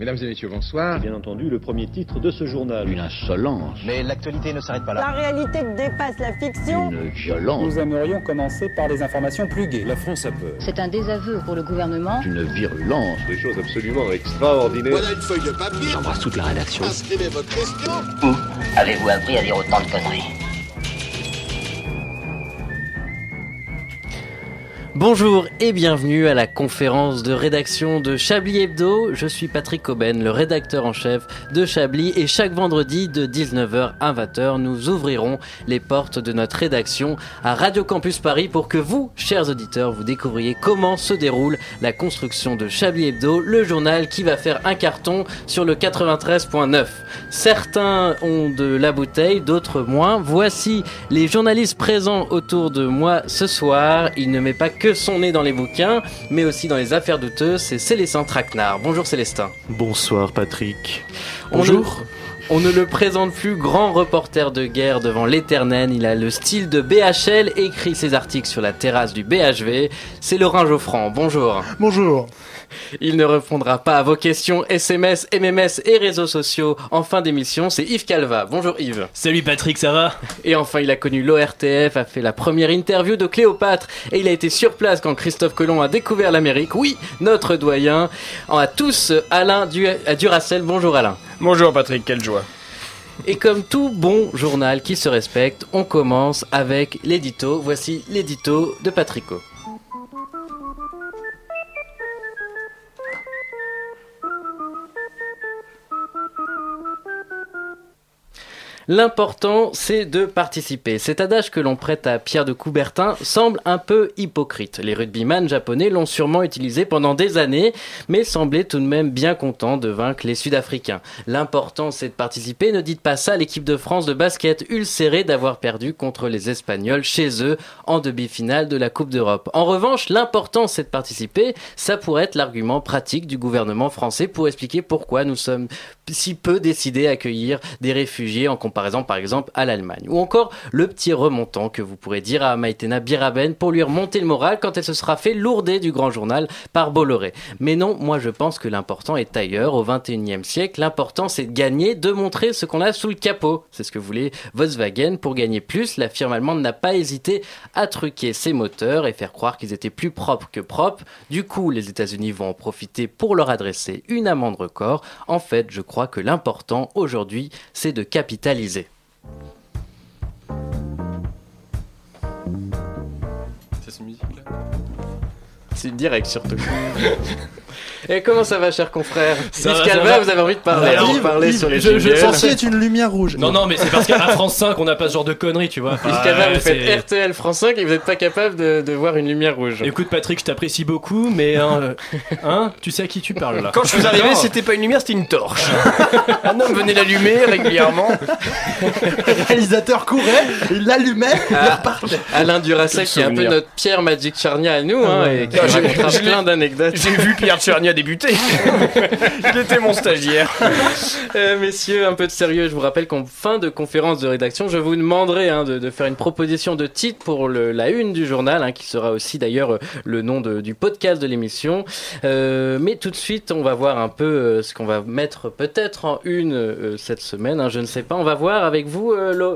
Mesdames et messieurs, bonsoir. C'est bien entendu le premier titre de ce journal. Une insolence. Mais l'actualité ne s'arrête pas là. La réalité dépasse la fiction. Une violence. Nous aimerions commencer par les informations plus gaies. La France a peur. C'est un désaveu pour le gouvernement. Une virulence. Des choses absolument extraordinaires. Voilà une feuille de papier. J'embrasse toute la rédaction. Inscrivez votre question. Où avez-vous appris à dire autant de conneries? Bonjour et bienvenue à la conférence de rédaction de Chablis Hebdo. Je suis Patrick Coben, le rédacteur en chef de Chablis et chaque vendredi de 19h à 20h, nous ouvrirons les portes de notre rédaction à Radio Campus Paris pour que vous, chers auditeurs, vous découvriez comment se déroule la construction de Chablis Hebdo, le journal qui va faire un carton sur le 93.9. Certains ont de la bouteille, d'autres moins. Voici les journalistes présents autour de moi ce soir. Il ne met pas que son nez dans les bouquins, mais aussi dans les affaires douteuses, c'est Célestin Traquenard. Bonjour Célestin. Bonsoir Patrick. Bonjour. On ne, on ne le présente plus grand reporter de guerre devant l'éternel. Il a le style de BHL, écrit ses articles sur la terrasse du BHV. C'est Laurent Geoffrand. Bonjour. Bonjour. Il ne répondra pas à vos questions SMS, MMS et réseaux sociaux en fin d'émission. C'est Yves Calva. Bonjour Yves. Salut Patrick, ça va? Et enfin, il a connu l'ORTF, a fait la première interview de Cléopâtre et il a été sur place quand Christophe Colomb a découvert l'Amérique. Oui, notre doyen. À tous, Alain du Duracell. Bonjour Alain. Bonjour Patrick, quelle joie. Et comme tout bon journal qui se respecte, on commence avec l'édito. Voici l'édito de Patrico. L'important, c'est de participer. Cet adage que l'on prête à Pierre de Coubertin semble un peu hypocrite. Les rugbyman japonais l'ont sûrement utilisé pendant des années, mais semblaient tout de même bien contents de vaincre les Sud-Africains. L'important, c'est de participer. Ne dites pas ça à l'équipe de France de basket, ulcérée d'avoir perdu contre les Espagnols chez eux en demi-finale de la Coupe d'Europe. En revanche, l'important, c'est de participer. Ça pourrait être l'argument pratique du gouvernement français pour expliquer pourquoi nous sommes si peu décidés à accueillir des réfugiés en comparaison par exemple à l'Allemagne. Ou encore le petit remontant que vous pourrez dire à Maïtena Biraben pour lui remonter le moral quand elle se sera fait lourder du grand journal par Bolloré. Mais non, moi je pense que l'important est ailleurs. Au 21e siècle, l'important c'est de gagner, de montrer ce qu'on a sous le capot. C'est ce que voulait Volkswagen. Pour gagner plus, la firme allemande n'a pas hésité à truquer ses moteurs et faire croire qu'ils étaient plus propres que propres. Du coup, les États-Unis vont en profiter pour leur adresser une amende record. En fait, je crois que l'important aujourd'hui, c'est de capitaliser. C'est cette musique-là C'est direct surtout. Et comment ça va, cher confrère Calva, va. vous avez envie de parler, Alors, Yves, parler Yves, sur les je- je- une lumière rouge. Non, non, mais c'est parce qu'à France 5, on n'a pas ce genre de conneries, tu vois. Yves Calva, Euh, vous faites c'est- RTL France 5 et vous n'êtes pas capable de, de voir une lumière rouge. Écoute, Patrick, je t'apprécie beaucoup, mais hein, hein, tu sais à qui tu parles là Quand je suis arrivé, c'était pas une lumière, c'était une torche. Un homme venait l'allumer régulièrement. Le réalisateur courait, il l'allumait, il Ah. repartait. Alain Duracell, qui est un peu notre Pierre Magic Charnia à nous, hein, et qui Ah, racontera plein d'anecdotes. J'ai vu Pierre Tchernia débuter. Il était mon stagiaire. Euh, messieurs, un peu de sérieux. Je vous rappelle qu'en fin de conférence de rédaction, je vous demanderai hein, de, de faire une proposition de titre pour le- la une du journal, hein, qui sera aussi d'ailleurs euh, le nom de- du podcast de l'émission. Euh, mais tout de suite, on va voir un peu euh, ce qu'on va mettre peut-être en une euh, cette semaine. hein, je ne sais pas. On va voir avec vous, euh,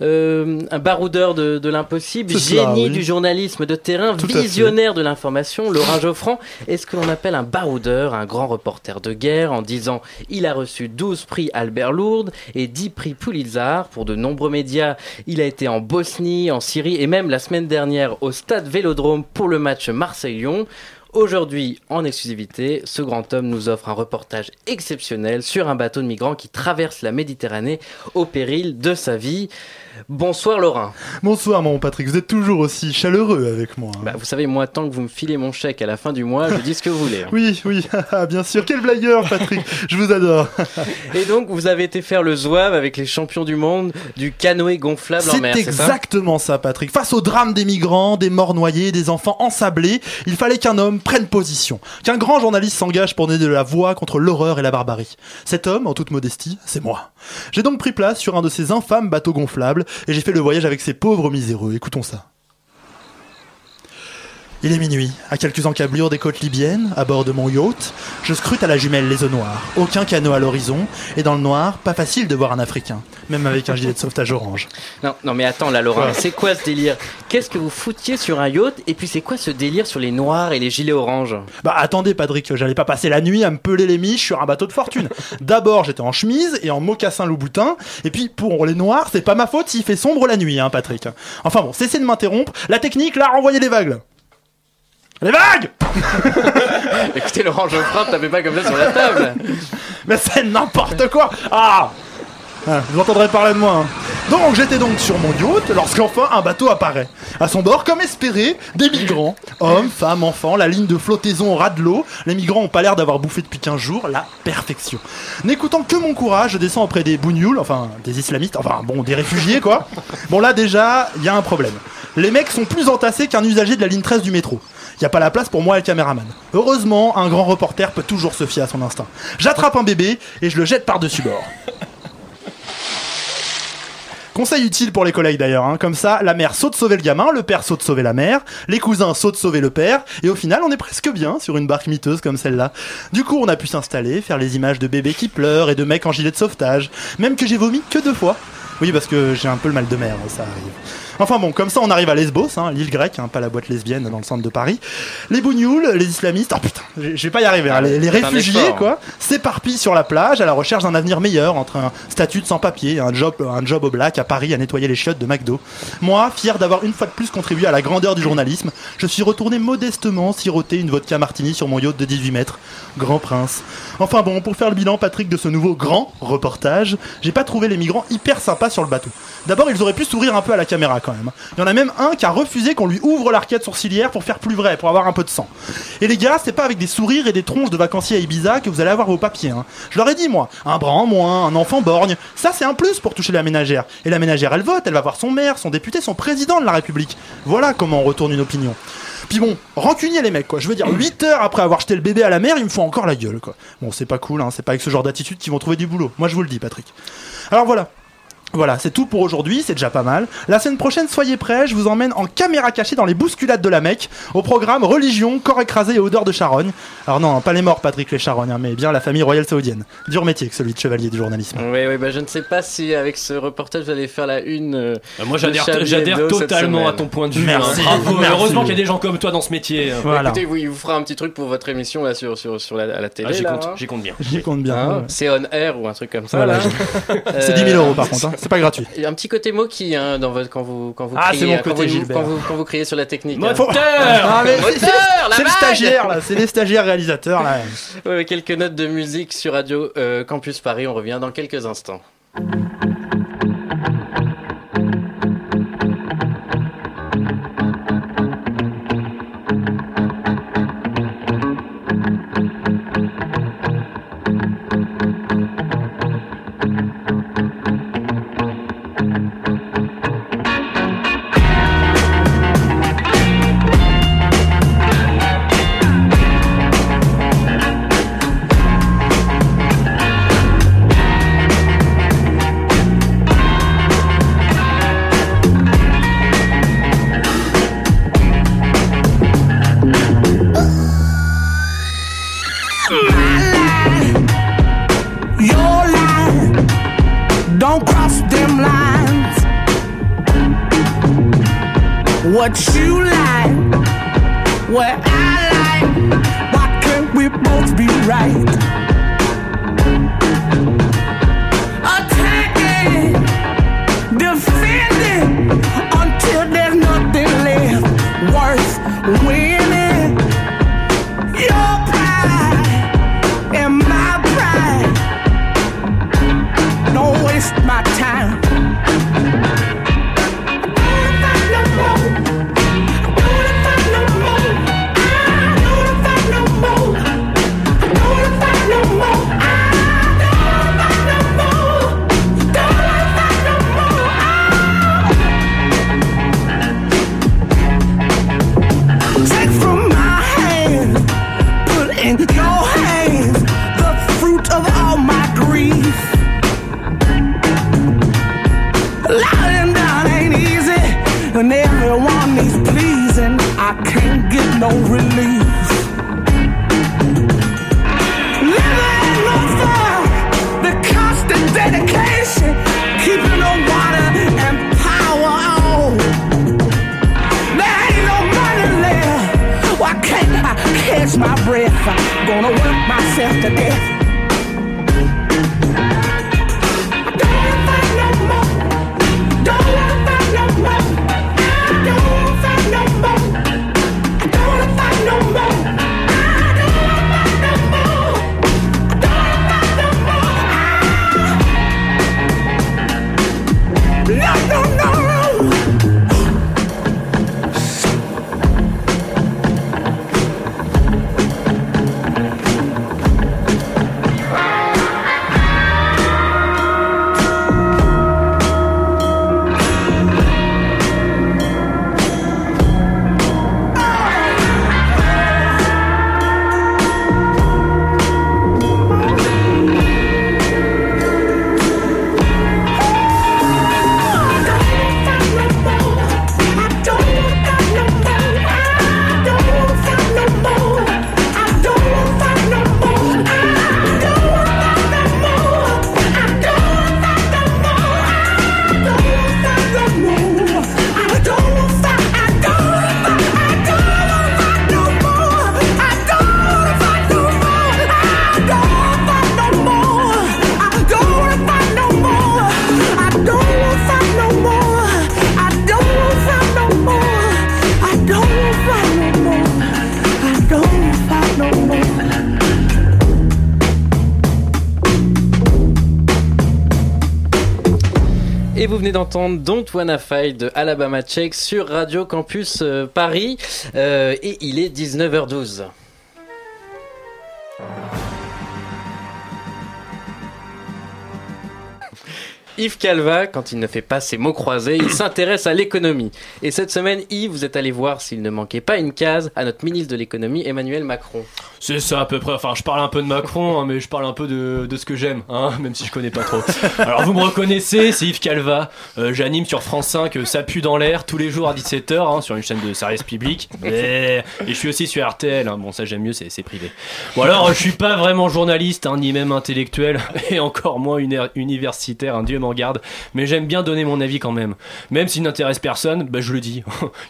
euh, un baroudeur de, de l'impossible, cela, génie oui. du journalisme de terrain, Tout visionnaire de l'information, Laurent Geoffrand. est ce que appelle un baroudeur, un grand reporter de guerre. En 10 ans, il a reçu 12 prix Albert Lourdes et 10 prix Pulitzer pour de nombreux médias. Il a été en Bosnie, en Syrie et même la semaine dernière au stade Vélodrome pour le match Marseille-Lyon. Aujourd'hui, en exclusivité, ce grand homme nous offre un reportage exceptionnel sur un bateau de migrants qui traverse la Méditerranée au péril de sa vie. Bonsoir Laurent. Bonsoir mon Patrick, vous êtes toujours aussi chaleureux avec moi. hein. Bah, vous savez, moi, tant que vous me filez mon chèque à la fin du mois, je dis ce que vous voulez. hein. Oui, oui, bien sûr. Quel blagueur, Patrick. Je vous adore. Et donc, vous avez été faire le zouave avec les champions du monde du canoë gonflable en mer, c'est ça? exactement ça, Patrick. Face au drame des migrants, des morts noyés, des enfants ensablés, il fallait qu'un homme prenne position, qu'un grand journaliste s'engage pour donner de la voix contre l'horreur et la barbarie. Cet homme, en toute modestie, c'est moi. J'ai donc pris place sur un de ces infâmes bateaux gonflables et j'ai fait le voyage avec ces pauvres miséreux. Écoutons ça. Il est minuit, à quelques encablures des côtes libyennes, à bord de mon yacht, je scrute à la jumelle les eaux noires. Aucun canot à l'horizon, et dans le noir, pas facile de voir un Africain, même avec un gilet de sauvetage orange. Non, non mais attends là Laurent, c'est quoi ce délire? Qu'est-ce que vous foutiez sur un yacht Et puis c'est quoi ce délire sur les noirs et les gilets oranges? Bah attendez, Patrick, j'allais pas passer la nuit à me peler les miches sur un bateau de fortune. D'abord, j'étais en chemise et en mocassin Louboutin, et puis pour les noirs, c'est pas ma faute s'il fait sombre la nuit, hein, Patrick. Enfin bon, cessez de m'interrompre. La technique, là, renvoyez les vagues. Les vagues Écoutez Laurent Geoffrin, tapez pas comme ça sur la table Mais c'est n'importe quoi Ah Ah, Vous entendrez parler de moi. hein. Donc j'étais donc sur mon yacht lorsqu'enfin un bateau apparaît. À son bord, comme espéré, des migrants. Hommes, femmes, enfants, la ligne de flottaison au ras de l'eau. Les migrants ont pas l'air d'avoir bouffé depuis 15 jours. La perfection. N'écoutant que mon courage, je descends auprès des bougnoules, enfin des islamistes, enfin bon, des réfugiés quoi. Bon là déjà, il y a un problème. Les mecs sont plus entassés qu'un usager de la ligne 13 du métro. Y a pas la place pour moi et le caméraman. Heureusement, un grand reporter peut toujours se fier à son instinct. J'attrape un bébé et je le jette par-dessus bord. Conseil utile pour les collègues d'ailleurs, hein. comme ça la mère saute sauver le gamin, le père saute sauver la mère, les cousins sautent sauver le père, et au final on est presque bien sur une barque miteuse comme celle-là. Du coup on a pu s'installer, faire les images de bébés qui pleurent et de mecs en gilet de sauvetage, même que j'ai vomi que deux fois. Oui parce que j'ai un peu le mal de mer, ça arrive. Enfin bon, comme ça on arrive à Lesbos, hein, l'île grecque, hein, pas la boîte lesbienne dans le centre de Paris. Les bougnoules, les islamistes, oh putain, je vais pas y arriver, hein, les, réfugiés effort. quoi, s'éparpillent sur la plage à la recherche d'un avenir meilleur entre un statut de sans-papier et un job, un job au black à Paris à nettoyer les chiottes de McDo. Moi, fier d'avoir une fois de plus contribué à la grandeur du journalisme, je suis retourné modestement siroter une vodka martini sur mon yacht de 18 mètres. Grand prince. Enfin bon, pour faire le bilan, Patrick, de ce nouveau grand reportage, j'ai pas trouvé les migrants hyper sympas sur le bateau. D'abord, ils auraient pu sourire un peu à la caméra quand même. Il y en a même un qui a refusé qu'on lui ouvre l'arcade sourcilière pour faire plus vrai, pour avoir un peu de sang. Et les gars, c'est pas avec des sourires et des tronches de vacanciers à Ibiza que vous allez avoir vos papiers. Hein. Je leur ai dit, moi, un bras en moins, un enfant borgne, ça c'est un plus pour toucher la ménagère. Et la ménagère, elle vote, elle va voir son maire, son député, son président de la République. Voilà comment on retourne une opinion. Puis bon, rancunier les mecs quoi. Je veux dire, 8 heures après avoir jeté le bébé à la mer, ils me font encore la gueule quoi. Bon, c'est pas cool, hein. c'est pas avec ce genre d'attitude qu'ils vont trouver du boulot. Moi je vous le dis, Patrick. Alors voilà. Voilà, c'est tout pour aujourd'hui, c'est déjà pas mal. La semaine prochaine, soyez prêts, je vous emmène en caméra cachée dans les bousculades de la Mecque, au programme Religion, corps écrasé et odeur de charogne. Alors non, pas les morts, Patrick, les charognes, hein, mais bien la famille royale saoudienne. Dur métier que celui de chevalier du journalisme. Oui, oui, bah je ne sais pas si avec ce reportage vous allez faire la une. euh, Euh, Moi j'adhère totalement à ton point de vue. Merci, hein. Bravo. merci. Heureusement qu'il y a des gens comme toi dans ce métier. hein. Voilà, Écoutez, vous, il vous fera un petit truc pour votre émission là sur, sur, sur la, à la télé. Ah, J'y là, compte, hein. j'y compte bien. j'y compte bien. Hein, ouais. C'est on air ou un truc comme ça. Voilà. C'est 10 000 euros par contre, hein. C'est pas gratuit. Et un petit côté moquille hein, dans votre, quand vous quand vous Ah, criez, c'est mon quand côté vous- Gilbert. quand vous, quand vous criez sur la technique. hein. Moteur Ah, mais c'est- c'est- Moteur, la c'est le stagiaire là, c'est les stagiaires réalisateurs là. Ouais, quelques notes de musique sur Radio euh, Campus Paris. On revient dans quelques instants. D'entendre Don't Wanna Fight de Alabama Check sur Radio Campus euh, Paris. Euh, et il est 19h12. Yves Calva, quand il ne fait pas ses mots croisés, il s'intéresse à l'économie. Et cette semaine, Yves, vous êtes allé voir s'il ne manquait pas une case à notre ministre de l'économie, Emmanuel Macron. C'est ça à peu près. Enfin, je parle un peu de Macron, hein, mais je parle un peu de, de ce que j'aime, hein, même si je connais pas trop. Alors, vous me reconnaissez, c'est Yves Calva. Euh, J'anime sur France 5 euh, Ça pue dans l'air tous les jours à 17h hein, sur une chaîne de service public. Et, et je suis aussi sur RTL. hein. Bon, ça j'aime mieux, c'est c'est privé. Bon, alors, je suis pas vraiment journaliste, hein, ni même intellectuel, et encore moins une universitaire, un dieu m'en garde. Mais j'aime bien donner mon avis quand même. Même s'il n'intéresse personne, bah, je le dis.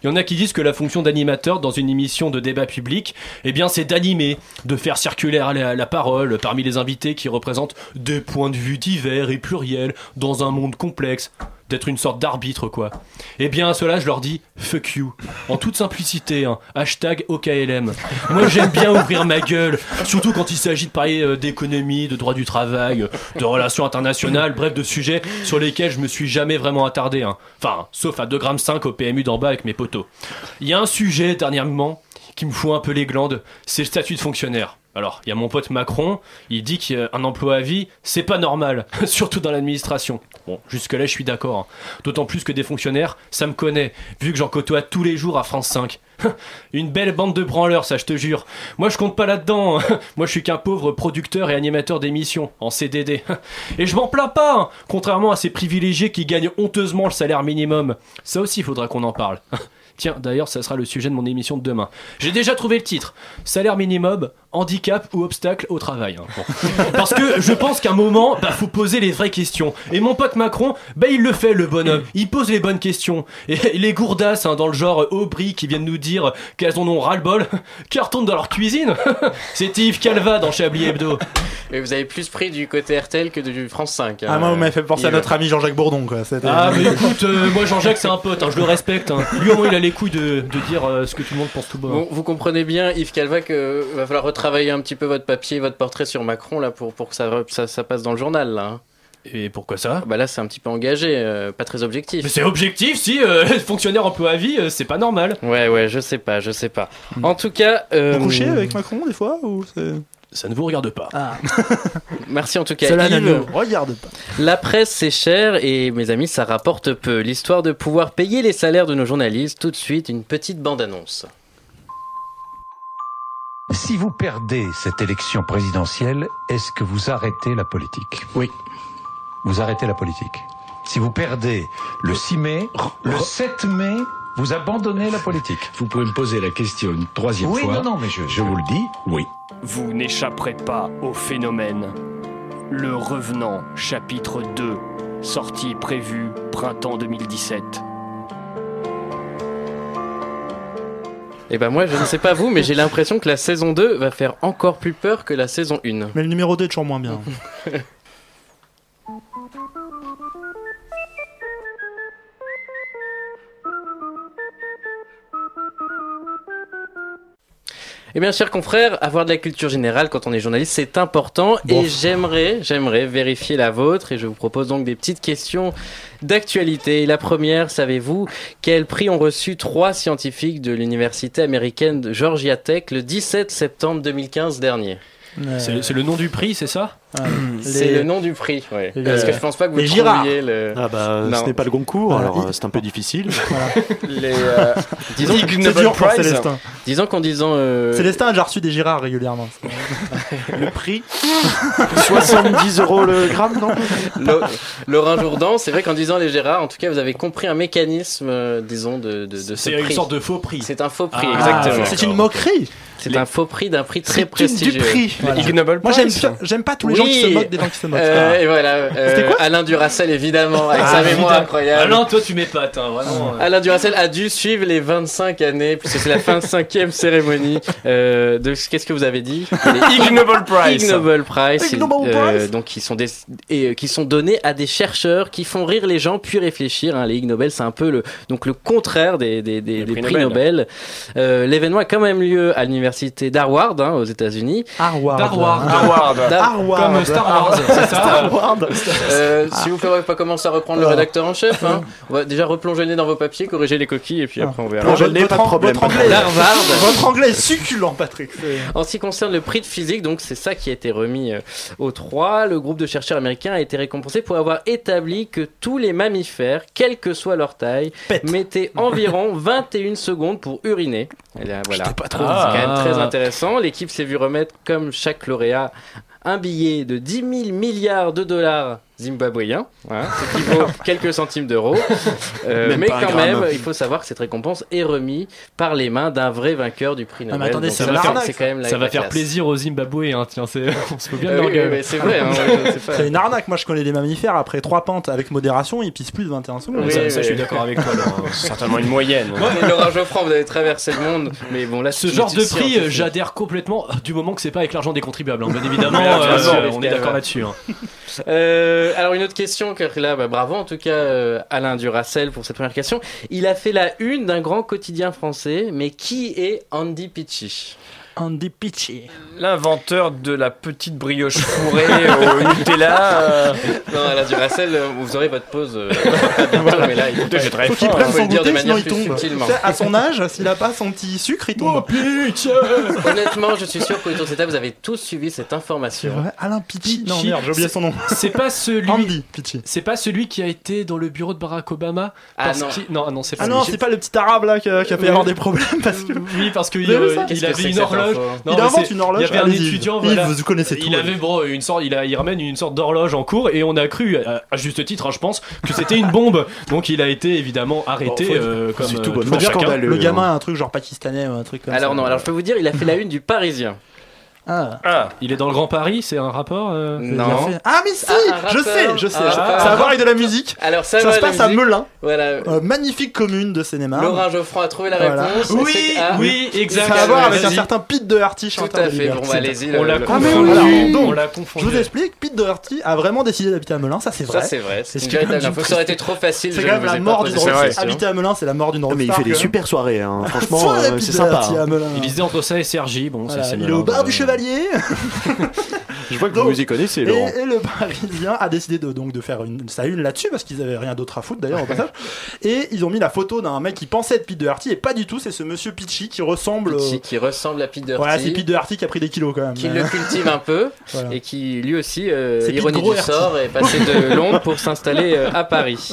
Il y en a qui disent que la fonction d'animateur dans une émission de débat public, eh bien, c'est d'animer, de faire circuler la, la parole parmi les invités qui représentent des points de vue divers et pluriels dans un monde complexe. D'être une sorte d'arbitre, quoi. Eh bien, à cela, je leur dis fuck you. En toute simplicité, hein. hashtag OKLM. Moi, j'aime bien ouvrir ma gueule, surtout quand il s'agit de parler euh, d'économie, de droit du travail, euh, de relations internationales, bref, de sujets sur lesquels je me suis jamais vraiment attardé. hein. Enfin, sauf à 2 grammes 5 au PMU d'en bas avec mes potos. Il y a un sujet, dernièrement, qui me fout un peu les glandes, c'est le statut de fonctionnaire. Alors, il y a mon pote Macron, il dit qu'un emploi à vie, c'est pas normal, surtout dans l'administration. Bon, jusque-là, je suis d'accord. hein. D'autant plus que des fonctionnaires, ça me connaît, vu que j'en côtoie tous les jours à France 5. Une belle bande de branleurs, ça je te jure. Moi je compte pas là-dedans. Moi je suis qu'un pauvre producteur et animateur d'émissions, en CDD. Et je m'en plains pas, hein, contrairement à ces privilégiés qui gagnent honteusement le salaire minimum. Ça aussi il faudra qu'on en parle. Tiens, d'ailleurs, ça sera le sujet de mon émission de demain. J'ai déjà trouvé le titre. Salaire minimum, handicap ou obstacle au travail. hein. Bon. Parce que je pense qu'à un moment, bah, faut poser les vraies questions. Et mon pote Macron, bah, il le fait, le bonhomme. Il pose les bonnes questions. Et les gourdasses, hein, dans le genre Aubry, qui viennent nous dire qu'elles en ont ras-le-bol, qui retournent dans leur cuisine. C'est Yves Calva dans Chablis Hebdo. Et vous avez plus pris du côté RTL que du France 5. Ah, moi, vous m'avez fait penser à notre ami Jean-Jacques Bourdon, quoi. C'était- Ah, mais écoute, euh, moi Jean-Jacques, c'est un pote, hein, je le respecte. hein. Lui, au moins, il a les couilles de, de dire euh, ce que tout le monde pense tout bas. Bon, vous comprenez bien, Yves Calva, qu'il va falloir retravailler un petit peu votre papier, votre portrait sur Macron là pour, pour que ça, ça, ça passe dans le journal. Là, hein. Et pourquoi ça? Bah là, c'est un petit peu engagé, euh, pas très objectif. Mais c'est objectif, si euh, fonctionnaire emploi à vie, euh, c'est pas normal. Ouais, ouais, je sais pas, je sais pas. En tout cas, euh, Vous couchez avec Macron des fois ou c'est- Ça ne vous regarde pas. merci en tout cas. Cela ne regarde pas. La presse, c'est cher et mes amis, ça rapporte peu. L'histoire de pouvoir payer les salaires de nos journalistes, tout de suite, une petite bande-annonce. Si vous perdez cette élection présidentielle, est-ce que vous arrêtez la politique? Oui. Vous arrêtez la politique. Si vous perdez le 6 mai, le 7 mai, vous abandonnez la politique. Vous pouvez me poser la question une troisième Oui, fois. non, non, mais je, Je vous le dis, oui. Vous n'échapperez pas au phénomène. Le Revenant, chapitre 2, sortie prévue printemps 2017. Et ben moi, je ne sais pas vous, mais j'ai l'impression que la saison 2 va faire encore plus peur que la saison 1. Mais le numéro 2 est toujours moins bien. Eh bien, chers confrères, avoir de la culture générale quand on est journaliste, c'est important. Bon. Et j'aimerais, j'aimerais vérifier la vôtre. Et je vous propose donc des petites questions d'actualité. La première, savez-vous quel prix ont reçu trois scientifiques de l'université américaine de Georgia Tech le 17 septembre 2015 dernier? C'est c'est le nom du prix, c'est ça? C'est le nom du prix, oui. Les- Parce que je pense pas que vous les Girard. trouviez le. Ah bah, Non. ce n'est pas le Goncourt, Voilà. alors euh, c'est un peu difficile. Les, euh, Disons, dur pour. Célestin. disons qu'en disant. euh, Célestin a déjà reçu des Girards régulièrement. le prix 70 euros le gramme, non? Lo- Laurent Jourdan, c'est vrai qu'en disant les Gérard, en tout cas, vous avez compris un mécanisme, euh, disons, de, de, de ce C'est prix. une sorte de faux prix. C'est un faux prix, Ah, exactement. C'est une moquerie. C'est un faux prix d'un prix très C'est prestigieux. du prix. Moi j'aime pas tous les Oui. Gens qui se moquent des gens qui se moquent. Euh, et voilà, euh, C'était quoi Alain Duracel évidemment, avec Ah, sa mémoire Évidemment. incroyable. Alain, toi, tu m'épates, hein, vraiment. euh. Alain Duracel a dû suivre les 25 années, puisque c'est la 25e cérémonie. Euh, de qu'est-ce que vous avez dit? Les Ig Nobel Prize. Ig Nobel Prize, Ig Nobel euh, Prize. donc qui sont des, et, euh, qui sont donnés à des chercheurs qui font rire les gens puis réfléchir. hein. Les Ig Nobel, c'est un peu le donc le contraire des des, des, des prix prix, Nobel. Nobel. Euh, L'événement a quand même lieu à l'université d'Harvard hein, aux États-Unis. Harvard. Harvard. Harvard. Comme Star Wars, c'est Euh, si vous pouvez pas commencer à reprendre le Ah. rédacteur en chef, hein, on va déjà replonger le nez dans vos papiers, corriger les coquilles et puis après on verra. Je n'ai votre pas de problème. Votre anglais, votre anglais est succulent, Patrick. En ce qui concerne le prix de physique, donc c'est ça qui a été remis euh, aux trois. Le groupe de chercheurs américains a été récompensé pour avoir établi que tous les mammifères, quelle que soit leur taille, Pète. mettaient environ 21 secondes pour uriner. Et là, voilà. pas trop. C'est quand même Ah. très intéressant. L'équipe s'est vue remettre, comme chaque lauréat, un billet de 10 000 milliards de dollars zimbabwéens, voilà, ce qui vaut quelques centimes d'euros. Euh, mais quand gramme. même, il faut savoir que cette récompense est remise par les mains d'un vrai vainqueur du prix Ah, mais Nobel. attendez, Donc ça, une c'est- arnaque, c'est quand même la Ça va la faire classe. plaisir aux Zimbabwe, hein, tiens, c'est... on se fout bien de Euh, oui, c'est vrai, hein. C'est une arnaque. Moi je connais des mammifères après trois pentes avec modération, ils pissent plus de 21 secondes. Oui, ça, oui, ça, je suis d'accord avec toi. C'est certainement une moyenne. Et Laurent Geoffrand, vous avez traversé le monde, mais bon là, Ce genre de prix, euh, j'adhère complètement, euh, du moment que c'est pas avec l'argent des contribuables, hein, bien évidemment, on est d'accord là-dessus. hein. Euh, alors une autre question, là, bah, bravo en tout cas euh, Alain Duracel pour cette première question. Il a fait la une d'un grand quotidien français, mais qui est Andy Pitchy Andy Pitchy. L'inventeur de la petite brioche fourrée au Nutella. euh, Non, Alain Duracel, euh, vous aurez votre pause euh, bientôt, mais là, il faut, Putain, j'ai très Faut qu'il prenne son de goûter, sinon manière il tombe. À son âge, s'il a pas son petit sucre, il tombe. Honnêtement, je suis sûr de cette table, vous avez tous suivi cette information. vrai, Alain Pitchy. Non merde, j'ai oublié son nom. C'est pas celui... Andy Pitchy. C'est pas celui qui a été dans le bureau de Barack Obama Ah parce non. non, ah non, c'est pas Ah non, c'est pas le petit arabe là qui a, qui a fait avoir des problèmes parce que. Oui, parce qu'il il avait une cette horloge. Non, il invente une horloge. Il y avait un étudiant, Yves, voilà. vous connaissez tout. Il avait bon, une sorte, il, a, il ramène une sorte d'horloge en cours et on a cru, à, à juste titre, hein, je pense, que c'était une bombe. Donc il a été évidemment arrêté Bon, euh, comme c'est euh, tout tout bonnement un chacun. scandaleux. Le hein. gamin a un truc genre pakistanais ou un truc comme ça. Alors non, alors je peux vous dire, il a fait la une du Parisien. Ah. Ah, Il est dans le Grand Paris, c'est un rapport euh a Non. Ah mais si, Ah, je sais, je sais. Ah, ça ah, a à voir avec de la musique. Alors ça, Ça, va, se passe à. Melun, Voilà. euh, magnifique commune de Seine-et-Marne. Laurent Geoffrand a trouvé la Voilà. réponse. Oui, ah, oui, exact. Ça a à voir avec un certain Pete Doherty, Tout chanteur à de fait. Bon, bah, allez-y. On l'a Ah, confondu. l'a Je vous explique, Pete Doherty a vraiment décidé d'habiter à Melun, ça c'est Ça vrai. c'est vrai, c'est une véritable info. Ça aurait été trop facile. C'est quand même la mort d'une. Habiter à Melun, c'est la mort d'une Ah, mais il fait des super soirées, hein. franchement, euh, c'est sympa. À. Il hésitait entre ça et Sergi. Bon, c'est il est au bar euh, du Chevalier Je vois que Donc, vous y connaissez, et, Laurent. et le Parisien a décidé de, donc, de faire une, sa une là-dessus parce qu'ils avaient rien d'autre à foutre d'ailleurs au passage. Et ils ont mis la photo d'un mec qui pensait être Pete Doherty et pas du tout, c'est ce monsieur Pitchy qui ressemble. Pitchy euh, qui ressemble à Pete Doherty. Voilà, c'est Pete Doherty qui a pris des kilos quand même. qui le cultive un peu Voilà. et qui lui aussi, euh, ironie du sort, est passé de Londres pour s'installer euh, à Paris.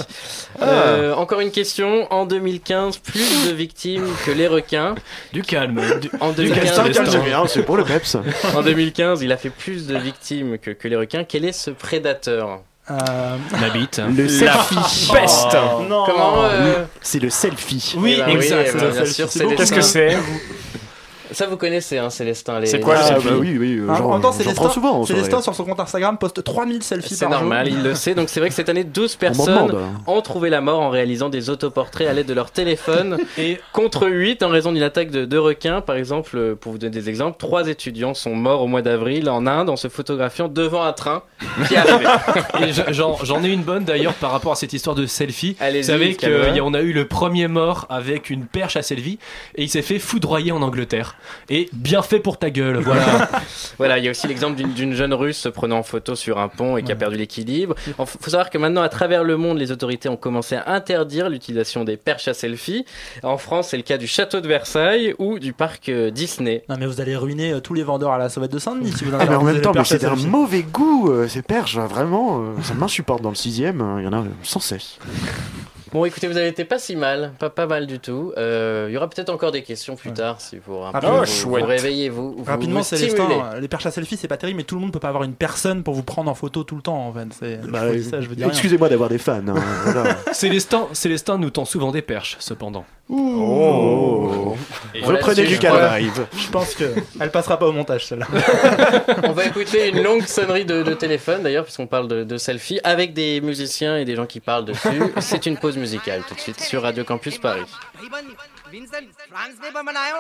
Euh, encore une question. En 2015, plus de victimes que les requins. Du calme. du- En Du 2015, calme, C'est bien, c'est pour le peps. en 2015, il a fait plus de victimes que, que les requins. Quel est ce prédateur Euh, La bite. Le la selfie. peste. non. Comment euh, C'est le selfie. Oui, eh ben exact. eh ben, c'est bien ça, sûr, c'est Qu'est-ce que c'est Ça, vous connaissez, hein, Célestin. Les, C'est quoi, selfies. ah, bah oui, oui, euh, Ah, j'en- en même temps, Célestin, souvent en Célestin, sur son compte Instagram, poste 3000 selfies C'est par jour. normal, il le sait. Donc c'est vrai que cette année, 12 m'en personnes ont trouvé la mort en réalisant des autoportraits à l'aide de leur téléphone. Et contre 8 en raison d'une attaque de deux requins. Par exemple, euh, pour vous donner des exemples, trois étudiants sont morts au mois d'avril en Inde en se photographiant devant un train qui arrivait. J'en ai une bonne d'ailleurs par rapport à cette histoire de selfie. Vous savez qu'on a eu le premier mort avec une perche à selfie et il s'est fait foudroyer en Angleterre. Et bien fait pour ta gueule, voilà. Voilà, il y a aussi l'exemple d'une- jeune russe se prenant en photo sur un pont et qui a perdu l'équilibre. Il faut savoir que maintenant, à travers le monde, les autorités ont commencé à interdire l'utilisation des perches à selfie. En France, c'est le cas du château de Versailles ou du parc euh, Disney. Non mais vous allez ruiner euh, tous les vendeurs à la sauvette de Saint-Denis si vous Ah, mais en même temps, mais c'est d'un mauvais goût, euh, ces perches, vraiment, euh, ça m'insupporte dans le sixième, euh, il y en a sans cesse. Bon, écoutez, vous avez été pas si mal, pas, pas mal du tout. Euh, Il y aura peut-être encore des questions plus tard si vous un peu Ah, vous, chouette. vous réveillez, vous, vous Rapidement, stimulez. euh, les perches à selfie c'est pas terrible, mais tout le monde peut pas avoir une personne pour vous prendre en photo tout le temps en fait. C'est Bah. Excusez-moi d'avoir des fans. hein, voilà. Célestin, Célestin nous tend souvent des perches, cependant. Oh. Et Reprenez là-dessus, du je crois- calvaire. Je pense que elle passera pas au montage celle-là. On va écouter une longue sonnerie de, de téléphone d'ailleurs, puisqu'on parle de, de selfie, avec des musiciens et des gens qui parlent dessus. C'est une pause musicale tout de suite sur Radio Campus Paris. વિન્સન્ટ ફ્રાન્સને પણ બનાવ્યો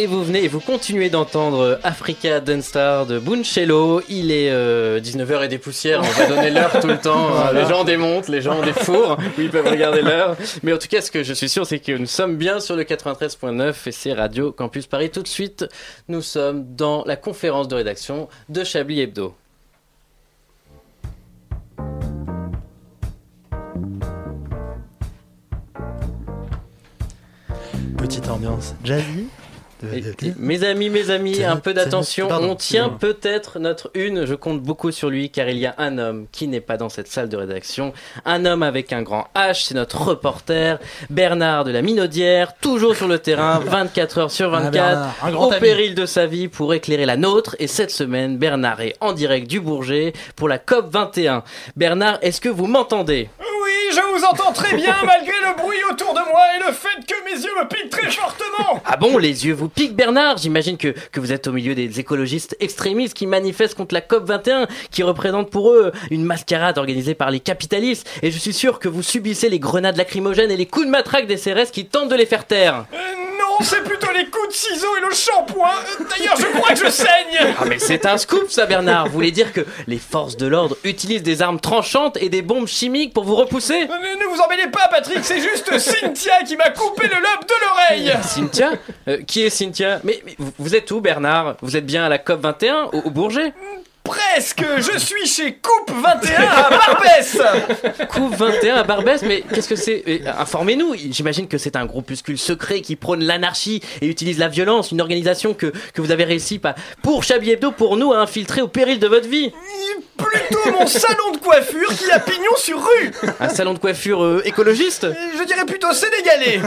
Et vous venez et vous continuez d'entendre Africa Dunstar de Buncello. Il est 19h et des poussières. On va donner l'heure tout le temps. Voilà. Les gens démontent, les gens ont des fours où ils peuvent regarder l'heure. Mais en tout cas, ce que je suis sûr, c'est que nous sommes bien sur le 93.9 et c'est Radio Campus Paris. Tout de suite, nous sommes dans la conférence de rédaction de Chablis Hebdo. Petite ambiance jazzy? De- Et- de- et- mes amis, mes amis, un peu d'attention. On tient peut-être notre une. Je compte beaucoup sur lui car il y a un homme qui n'est pas dans cette salle de rédaction. Un homme avec un grand H, c'est notre reporter Bernard de la Minaudière, toujours sur le terrain, 24 heures sur Ah, 24, Bernard, un grand au ami. péril de sa vie pour éclairer la nôtre. Et cette semaine, Bernard est en direct du Bourget pour la COP 21. Bernard, est-ce que vous m'entendez? Oui, je vous entends très bien malgré le bruit autour de moi et le fait que mes yeux me piquent très fortement. Ah bon, les yeux vous piquent, Bernard J'imagine que, que vous êtes au milieu des écologistes extrémistes qui manifestent contre la COP21, qui représente pour eux une mascarade organisée par les capitalistes. Et je suis sûr que vous subissez les grenades lacrymogènes et les coups de matraque des CRS qui tentent de les faire taire. Euh, c'est plutôt les coups de ciseaux et le shampoing. Euh, D'ailleurs, je crois que je saigne. Ah mais c'est un scoop ça Bernard Vous voulez dire que les forces de l'ordre utilisent des armes tranchantes et des bombes chimiques pour vous repousser? Euh, Ne, vous embêtez pas, Patrick, c'est juste Cynthia qui m'a coupé le lobe de l'oreille. Cynthia? Euh, Qui est Cynthia? Mais, mais vous- êtes où Bernard? Vous êtes bien à la COP21 au, au Bourget? Presque, je suis chez Coupe 21 à Barbès. Coupe 21 à Barbès, mais qu'est-ce que c'est? Eh, Informez-nous, j'imagine que c'est un groupuscule secret qui prône l'anarchie et utilise la violence, une organisation que, que vous avez réussi pas, pour Chablis Hebdo, pour nous, à infiltrer au péril de votre vie. Plutôt mon salon de coiffure qui a pignon sur rue. Un salon de coiffure euh, écologiste? Je dirais plutôt sénégalais.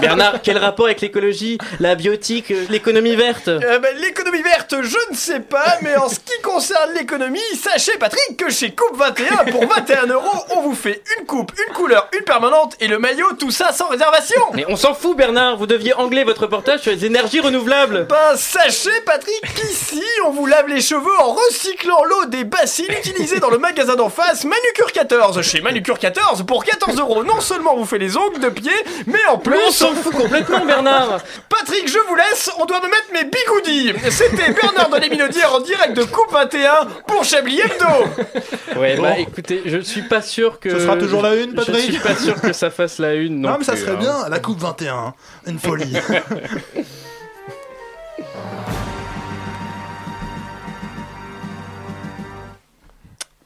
Bernard, quel rapport avec l'écologie, la biotique, euh, l'économie verte? Euh, bah, l'économie verte, je ne sais pas, mais en ce qui concerne l'économie, sachez Patrick que chez Coupe 21, pour 21 euros, on vous fait une coupe, une couleur, une permanente et le maillot, tout ça sans réservation. Mais on s'en fout Bernard, vous deviez angler votre reportage sur les énergies renouvelables Ben sachez Patrick qu'ici on vous lave les cheveux en recyclant l'eau des bassines utilisées dans le magasin d'en face Manucure 14. Chez Manucure 14, pour 14 euros, non seulement on vous fait les ongles de pied, mais en plus... Mais on s'en fout complètement Bernard Patrick, je vous laisse, on doit me mettre mes bigoudis. C'était Bernard de en direct de Coupe 21 pour Chablis Hebdo. Ouais Bon. bah écoutez, je suis pas sûr que... Ce sera toujours la une, Je Patrick suis pas sûr que ça fasse la une non Non, mais ça plus, serait hein. bien, la Coupe 21, une folie.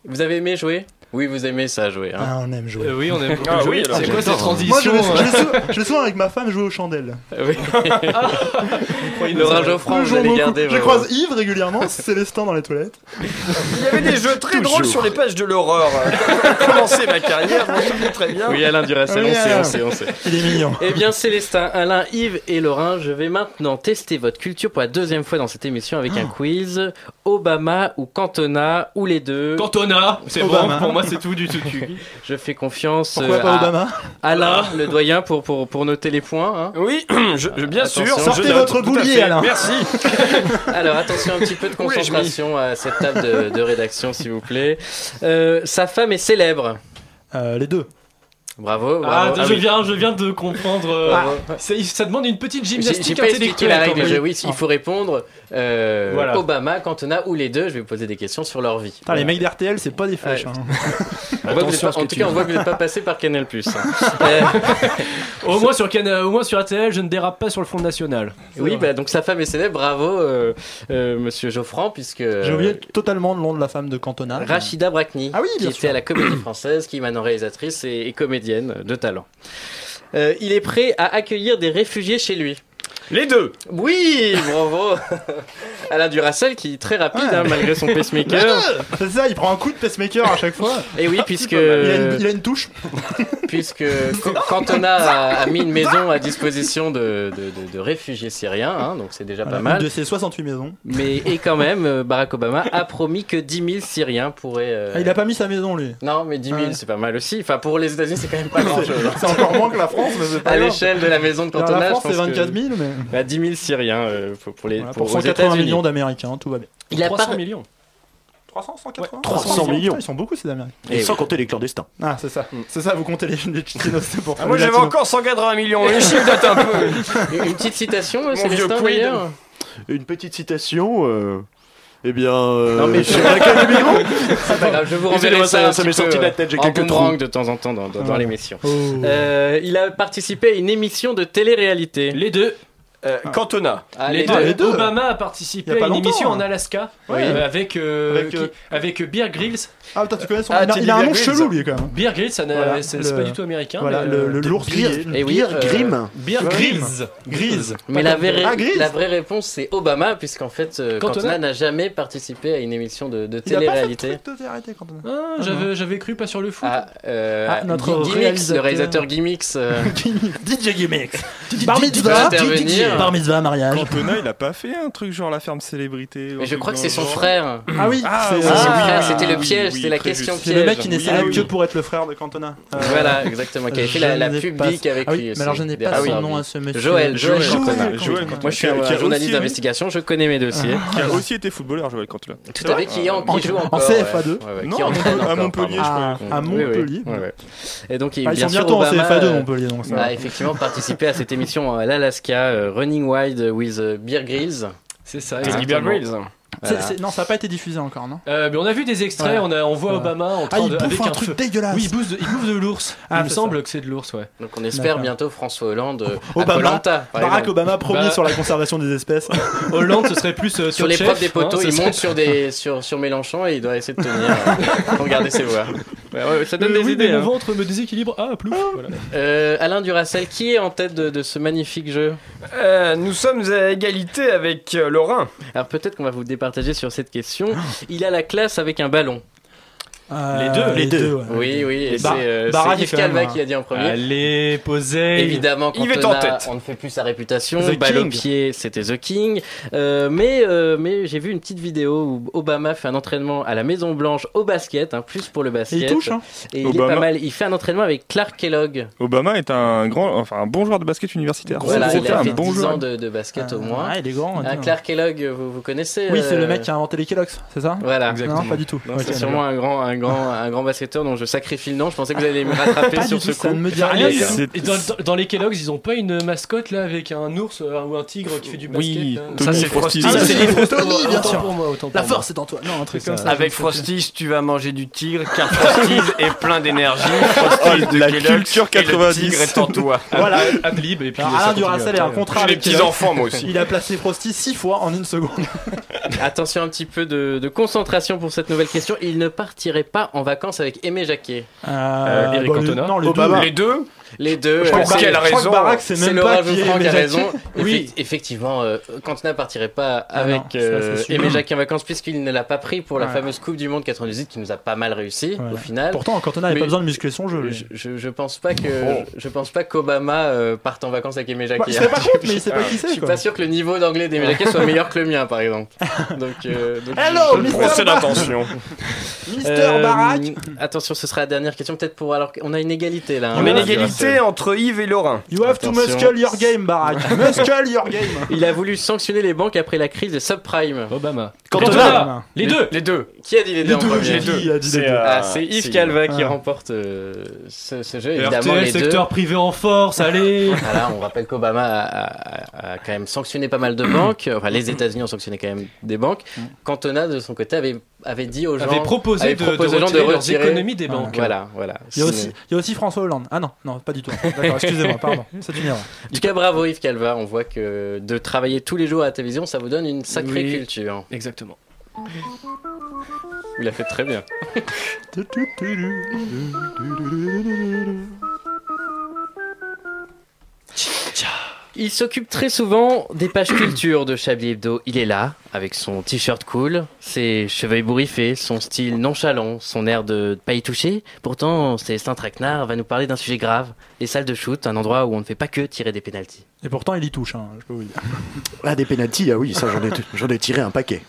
Vous avez aimé jouer? Oui, vous aimez ça jouer. Hein. Ah, on aime jouer. Euh, oui, on aime Ah jouer. oui, c'est quoi cette transition Moi, je vais, euh je, vais souvent, je vais souvent avec ma femme jouer aux chandelles. Oui. Laura Geoffrand, Nous vous jouons allez beaucoup. garder. Je croise Yves régulièrement, Célestin dans les toilettes. Il y avait des jeux très drôles sur les pages de l'horreur. Quand commencé ma carrière, je m'en souviens très bien. Oui, Alain Duracell, Oui, on sait, on sait, on sait. Il est mignon. Eh bien, Célestin, Alain, Yves et Laurent, je vais maintenant tester votre culture pour la deuxième fois dans cette émission avec Oh. un quiz. Obama ou Cantona, ou les deux. Cantona, c'est Obama. bon, pour moi c'est tout du tout cul. Je fais confiance Pourquoi euh, pas à Obama Alain, le doyen, pour, pour, pour noter les points. hein. Oui, je, je- bien Attention. sûr. Sortez je votre boulier. Alain. Merci. Alors attention, un petit peu de concentration à cette table de, de rédaction, s'il vous plaît. Euh, sa femme est célèbre. Euh, Les deux. Bravo. Ah, bravo. je, oui. viens, je viens de comprendre. euh, Bravo. ça, ça demande une petite gymnastique pas expliqué la intellectuelle. règle jeu. Oui, il faut répondre euh, Voilà. Obama, Cantona ou les deux. Je vais vous poser des questions sur leur vie. Putain, les mecs d'RTL, c'est pas des flèches. Hein. Attention pas- en que tout cas, on voit que vous n'êtes pas passé par Canal+. Hein. Euh, Au moins sur Can- au moins sur RTL, je ne dérape pas sur le Front National. oui, bah, donc sa femme est célèbre. Bravo, euh, euh, Monsieur Geoffrand, puisque J'ai oublié totalement le nom de la femme de Cantona. Rachida Brakni, Ah oui, qui était à la Comédie Française, qui est maintenant réalisatrice et, et comédienne de talent. Euh, il est prêt à accueillir des réfugiés chez lui. Les deux. Oui, bravo. Alain Duracell qui est très rapide Ouais. hein, malgré son pacemaker. C'est ça, il prend un coup de pacemaker à chaque fois. Et oui, puisque Il a une, il a une touche. puisque Ca- Cantona a, a mis une maison à disposition de, de, de- de réfugiés syriens, hein, donc c'est déjà Voilà, pas mal. Une de ses 68 maisons. Mais et quand même, euh, Barack Obama a promis que 10 000 Syriens pourraient. euh, Ah, il a pas mis sa maison, lui. Non, mais 10 000 Ouais. c'est pas mal aussi. Enfin, pour les États-Unis, c'est quand même pas grand chose. C'est encore moins que la France, mais c'est pas À l'échelle de la maison de Cantona, La France, je c'est pense 24 que... 000, mais. Bah, 10 000 Syriens euh, pour, pour les Voilà, pour, pour aux 180 États-Unis. millions d'Américains, tout va bien. Il a 300 pas- millions. 300, 180 300 millions. Putain, Ils sont beaucoup ces Américains. Et sans compter les clandestins. Ah, c'est ça. C'est ça, vous comptez les, les chitinos, c'est pour Ah, moi j'avais encore 180 millions, les chiffres datent un peu. Une une petite citation, Mon Célestin, vieux quid. d'ailleurs Une petite citation. euh, Eh bien, euh, Non, mais je-. C'est pas grave, je vous renverrai Excusez-moi, ça, ça, m'est sorti de la tête, j'ai quelques trous. de temps en temps dans, dans- dans Ah. l'émission. Oh. Euh, il a participé à une émission de télé-réalité. Les deux. Euh, Cantona. Ah, les, les deux. les deux. Obama a Il y participé a à pas une longtemps, émission hein. en Alaska Oui. euh, avec, euh, Avec, qui- euh, avec Beer Grylls. Ah, putain, tu connais son. Ah, il a, Teddy il a un nom Bear Grylls. chelou, lui, quand même. Beer Grylls, ça n'a- Voilà, c'est le- pas du tout américain. Voilà, mais, le, euh, le l'ours Beer, grillé. Et oui, Beer euh, Grimm. Beer Ouais. Grylls. Grise. Mais la vraie, Ah, Grise. la vraie réponse c'est Obama, puisqu'en fait euh, Cantona Cantona n'a jamais participé à une émission de, de Il a pas fait de télé-réalité. truc de télé-réalité, quand on a. Ah, j'avais, j'avais cru pas sur le foot. Ah, euh, Ah, notre Gimmicks, le réalisateur. euh, DJ Gimmicks. Bar mitzvah. va intervenir. Bar mitzvah, mariage. Cantona, il a pas fait un truc genre la ferme célébrité. mais je crois que c'est son frère. Ah oui, Ah, c'est euh, son frère, c'était le piège, c'est la question piège. c'est le mec qui n'est célèbre que pour être le frère de Cantona. Euh, Voilà, exactement, qui avait fait la, la je n'ai pub pas- Bic avec Ah oui, lui. mais alors je n'ai pas son sûr. nom à ce monsieur. Joël, Joël Cantona. Moi je suis un a- a journaliste d'investigation, je connais mes dossiers. Qui a aussi été footballeur, Joël Cantona. Tout à fait, qui, en, joue en encore. CFA2. ouais, ouais, ouais, Non, qui à Montpellier, à encore, Montpellier, je crois. À Montpellier. Et donc, il, Ah, ils bien sont sûr, bientôt en Obama, CFA2 euh, Montpellier, donc ça. a effectivement participé à cette émission à l'Alaska, euh, Running Wild with euh, Beer Grylls. C'est ça. Exactement. Grylls. C'est- Voilà. c'est- Non, ça n'a pas été diffusé encore, non? Euh, mais on a vu des extraits, Ouais. on, a, on voit Ouais. Obama en Ah, train il de. avec un un truc feu. dégueulasse. Oui, il bouffe de, il bouffe de l'ours. Ah, il me semble que c'est de l'ours, ouais. Donc, on espère D'accord. bientôt François Hollande euh, à Obama, Barack. Obama premier Bah. sur la conservation des espèces. Hollande, ce serait plus euh, Sur top l'épreuve chef, des poteaux, hein, ce il serait- monte sur, des, sur, sur Mélenchon et il doit essayer de tenir euh, pour garder ses voix. Ouais, ouais, ça donne Euh, des oui, idées. le hein. ventre me déséquilibre. Ah, plouf. Voilà. Euh, Alain Duracel, qui est en tête de, de ce magnifique jeu Euh, nous sommes à égalité avec euh, Lorrain. Alors peut-être qu'on va vous départager sur cette question. Il a la classe avec un ballon. Euh, deux. Les deux. ouais. Oui, oui, et Bar- c'est euh, même Calva un- qui l'a dit en premier. Allez, posez. Évidemment, quand Yves est on, en a- tête. on ne fait plus sa réputation, The balle au King. pied, c'était The King. Euh, mais euh, mais j'ai vu une petite vidéo où Obama fait un entraînement à la Maison Blanche au basket, hein, plus pour le Et basket. il touche, hein. Et il est Obama. pas mal. Il fait un entraînement avec Clark Kellogg. Obama est un grand, enfin un bon joueur de basket universitaire. Voilà, C'est il a un fait bon 10 joueur. ans de, de basket au moins. Il est grand. Ah, attends. Clark Kellogg, vous, vous connaissez Oui, c'est euh, le mec qui a inventé les Kellogg's, c'est ça? Voilà, Non, pas du tout. C'est sûrement un grand, un grand, un grand basketteur dont je sacrifie le nom. Je pensais que vous allez me rattraper Pas sur ce coup. ne me dit Ah, rien. et- dans, les Kellogg's, ils ont pas une mascotte là avec un ours euh, ou un tigre qui fait du basket Oui, Ça, c'est Frosty. Ah, c'est les Frosty, bien autant sûr. pour moi, autant pour La moi. force est en toi. Non, un truc C'est comme ça. ça. Avec Frosty, tu vas manger du tigre, car Frosty est plein d'énergie. Frosty Oh, la culture et le 90. tigre est en toi. Voilà. Adlib et puis Alain Duracell est un contrat J'ai des avec petits Kellogg's. enfants moi aussi. Il a placé Frosty six fois en une seconde. Attention un petit peu de, de concentration pour cette nouvelle question. Il ne partirait pas en vacances avec Aimé Jacquet. Euh, Eric bah, Cantona. les- Non, les Obama. deux. Les deux Les deux. Je crois euh, quelle je raison Barack, c'est même Laura pas qui a Aimé raison. Effect- effectivement, euh, Cantona partirait pas Ah avec non, ça, euh. Aimé Jacquet en vacances puisqu'il ne l'a pas pris pour la Ouais. fameuse Coupe du Monde 98 qui nous a pas mal réussi Ouais. au final. Pourtant, Cantona n'avait pas besoin de muscler son jeu. Je, je, je pense pas que Oh. je, je pense pas qu'Obama euh, parte en vacances avec Aimé Jacquet. Bah, pas contre, mais il pas qui Je c'est. suis quoi. pas sûr que le niveau d'anglais d'Aimé Jacquet soit meilleur que le mien, par exemple. Donc, euh, donc Hello, je- je- Mister Procès Bar- d'intention. Mister Euh, Barack. Attention, ce sera la dernière question, peut-être pour alors qu'on a une égalité là. hein, On a une Alain égalité entre Yves et Laurent. You have to muscle your game, Barack. muscle your game. Il a voulu sanctionner les banques après la crise des subprimes. Obama. Cantona. Les deux. Les deux. Qui a dit les deux en premier les deux. Ah, c'est Yves Calva qui Ah. remporte euh, ce, ce jeu. Évidemment, RTL, les deux. secteur privé en force, allez. Voilà, on rappelle qu'Obama a, a- a quand même sanctionné pas mal de banques. Enfin, les États-Unis ont sanctionné quand même des banques. Cantona, de son côté, avait, avait dit aux gens, Avait proposé avait de, proposé de aux gens de retirer leurs retirer économies des banques. Voilà, voilà. Il y, a aussi, il y a aussi François Hollande. Ah non, non, pas du tout. D'accord, excusez-moi, pardon. C'est une erreur. En tout cas, bravo Yves Calva. On voit que de travailler tous les jours à la télévision, ça vous donne une sacrée Oui. culture. Exactement. Vous la faites très bien. Il s'occupe très souvent des pages culture de Chablis Hebdo. Il est là, avec son t-shirt cool, ses cheveux ébouriffés, son style nonchalant, son air de pas y toucher. Pourtant, Célestin Traquenard va nous parler d'un sujet grave, les salles de shoot, un endroit où on ne fait pas que tirer des pénalties. Et pourtant, il y touche, hein, je peux vous dire. Ah, des pénalties, ah oui, ça j'en ai, j'en ai tiré un paquet.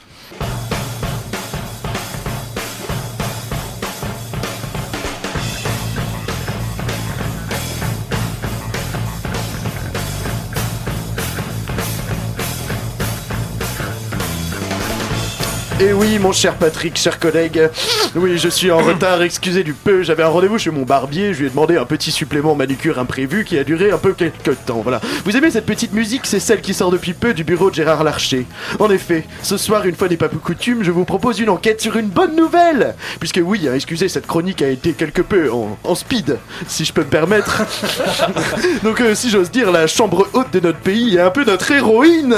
Et oui, mon cher Patrick, cher collègue. Oui, je suis en retard, excusez du peu. J'avais un rendez-vous chez mon barbier. Je lui ai demandé un petit supplément manucure imprévu qui a duré un peu quelques temps. Voilà. Vous aimez cette petite musique? C'est celle qui sort depuis peu du bureau de Gérard Larcher. En effet, ce soir, une fois n'est pas peu coutume, je vous propose une enquête sur une bonne nouvelle. Puisque oui, hein, excusez, cette chronique a été quelque peu en, en speed, si je peux me permettre. Donc, euh, si j'ose dire, la chambre haute de notre pays est un peu notre héroïne,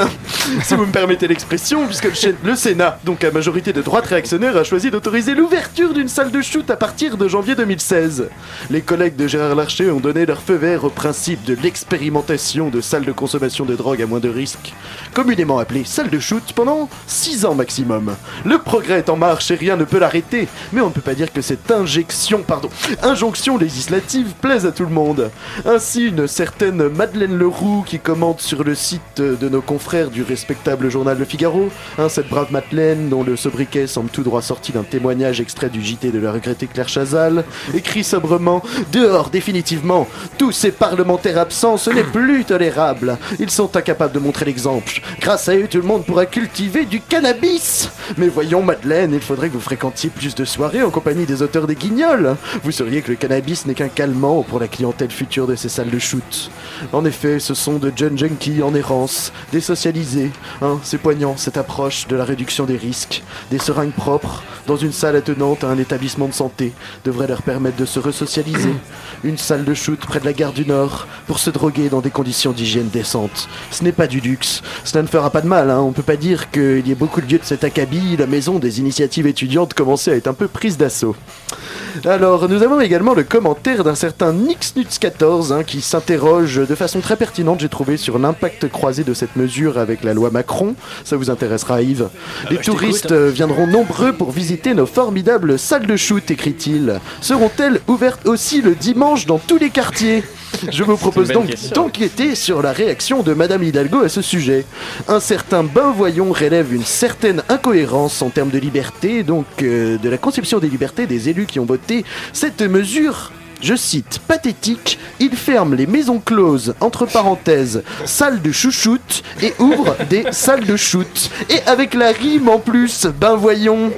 si vous me permettez l'expression, puisque le, le Sénat, donc à majorité de droite réactionnaire, a choisi d'autoriser l'ouverture d'une salle de shoot à partir de janvier 2016. Les collègues de Gérard Larcher ont donné leur feu vert au principe de l'expérimentation de salles de consommation de drogue à moins de risque, communément appelée salle de shoot, pendant 6 ans maximum. Le progrès est en marche et rien ne peut l'arrêter, mais on ne peut pas dire que cette injection, pardon, injonction législative plaise à tout le monde. Ainsi, une certaine Madeleine Leroux qui commente sur le site de nos confrères du respectable journal Le Figaro, hein, cette brave Madeleine dont le sobriquet semble tout droit sorti d'un témoignage extrait du JT de la regrettée Claire Chazal, écrit sobrement Dehors définitivement, tous ces parlementaires absents, ce n'est plus tolérable. Ils sont incapables de montrer l'exemple. Grâce à eux, tout le monde pourra cultiver du cannabis. Mais voyons, Madeleine, il faudrait que vous fréquentiez plus de soirées en compagnie des auteurs des guignols. Vous sauriez que le cannabis n'est qu'un calmant pour la clientèle future de ces salles de shoot. En effet, ce sont de jeunes junkies en errance, désocialisés. Hein, c'est poignant, cette approche de la réduction des risques. Des seringues propres, dans une salle attenante à un établissement de santé, devrait leur permettre de se resocialiser. Une salle de shoot près de la gare du Nord, pour se droguer dans des conditions d'hygiène décentes. Ce n'est pas du luxe. Cela ne fera pas de mal, hein. on peut pas dire qu'il y ait beaucoup de lieux de cet acabit. La maison des initiatives étudiantes commençait à être un peu prise d'assaut. Alors, nous avons également le commentaire d'un certain Nixnuts14 hein, qui s'interroge de façon très pertinente, j'ai trouvé, sur l'impact croisé de cette mesure avec la loi Macron. Ça vous intéressera, Yves. Les bah, je touristes euh, viendront nombreux pour visiter nos formidables salles de shoot, écrit-il. Seront-elles ouvertes aussi le dimanche dans tous les quartiers? Je vous propose donc d'enquêter sur la réaction de Madame Hidalgo à ce sujet. Un certain Ben Voyons relève une certaine incohérence en termes de liberté, donc euh, de la conception des libertés des élus qui ont voté cette mesure. Je cite, pathétique, il ferme les maisons closes, entre parenthèses, salles de chouchoute, et ouvre des salles de shoot. Et avec la rime en plus, ben voyons.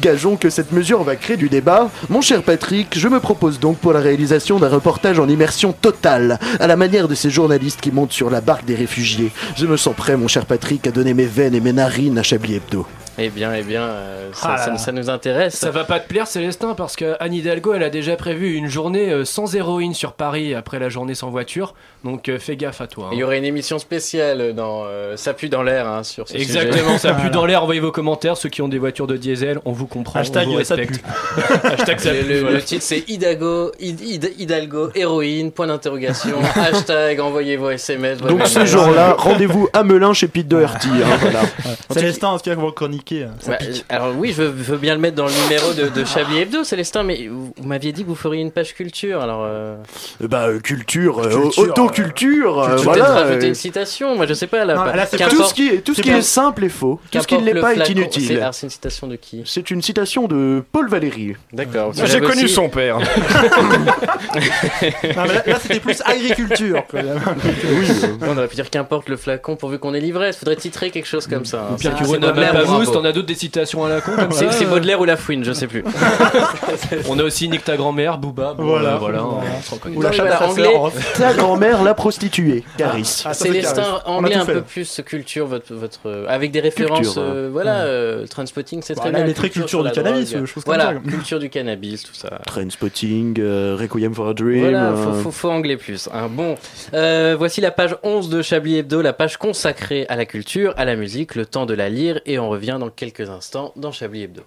Gageons que cette mesure va créer du débat. Mon cher Patrick, je me propose donc pour la réalisation d'un reportage en immersion totale, à la manière de ces journalistes qui montent sur la barque des réfugiés. Je me sens prêt, mon cher Patrick, à donner mes veines et mes narines à Chablis Hebdo. Eh bien, eh bien, euh, ça, Ah ça- nous intéresse. Ça va pas te plaire, Célestin, parce que Anne Hidalgo, elle a déjà prévu une journée euh, sans héroïne sur Paris après la journée sans voiture. Donc euh, fais gaffe à toi. hein. Il y aurait une émission spéciale dans euh, Ça pue dans l'air hein, sur ce Exactement, sujet. ça pue dans l'air. Envoyez vos commentaires. Ceux qui ont des voitures de diesel, on vous comprend. Hashtag, on vous ça respecte. Hashtag ça Le, pue, le- voilà. le titre c'est Hidalgo, Hid- Hid- Hidalgo, héroïne, point d'interrogation, hashtag, envoyez vos SMS. Donc ce jour-là, rendez-vous à Melun chez Pete Doherty. hein, voilà. Célestin, est-ce qu'il y a que vous le chroniquez hein, Bah, pique. alors oui, je veux, veux bien le mettre dans le numéro de, de Chablis Hebdo, Célestin, mais vous, vous m'aviez dit que vous feriez une page culture, alors... Euh... Bah, euh, culture, euh, Culture, autoculture, euh, Peut-être voilà. rajouter euh, une citation, moi je sais pas, là. Non, là, c'est tout ce qui est, tout ce qui est simple est faux. Tout ce qui ne l'est le pas est inutile. c'est une citation de qui C'est une citation de Paul Valéry. D'accord. J'ai connu son père. Non, mais là, là, c'était plus agriculture. même. On aurait pu dire qu'importe le flacon pourvu qu'on ait l'ivresse. Faudrait titrer quelque chose comme ça. hein. Pierre Bravo. mousse, t'en as d'autres des citations à la con comme C'est ça c'est Baudelaire ou La Fouine, je sais plus. On a aussi Nick ta grand-mère, Booba. Voilà. euh, voilà. Ou la off. Ta grand-mère, la prostituée, Caris. Ah, Célestin, anglais un fait, peu plus culture, votre, votre, euh, avec des références, Culture, euh, voilà, euh, Transpotting, c'est très bien. elle est très culture sur du cannabis, drogue. euh, choses comme Voilà, ça. culture du cannabis, tout ça. Trainspotting, euh, Requiem for a Dream. Voilà, euh, faut, faut, faut anglais plus. hein. Bon, euh, voici la page 11 de Chablis Hebdo, la page consacrée à la culture, à la musique, le temps de la lire, et on revient dans quelques instants dans Chablis Hebdo.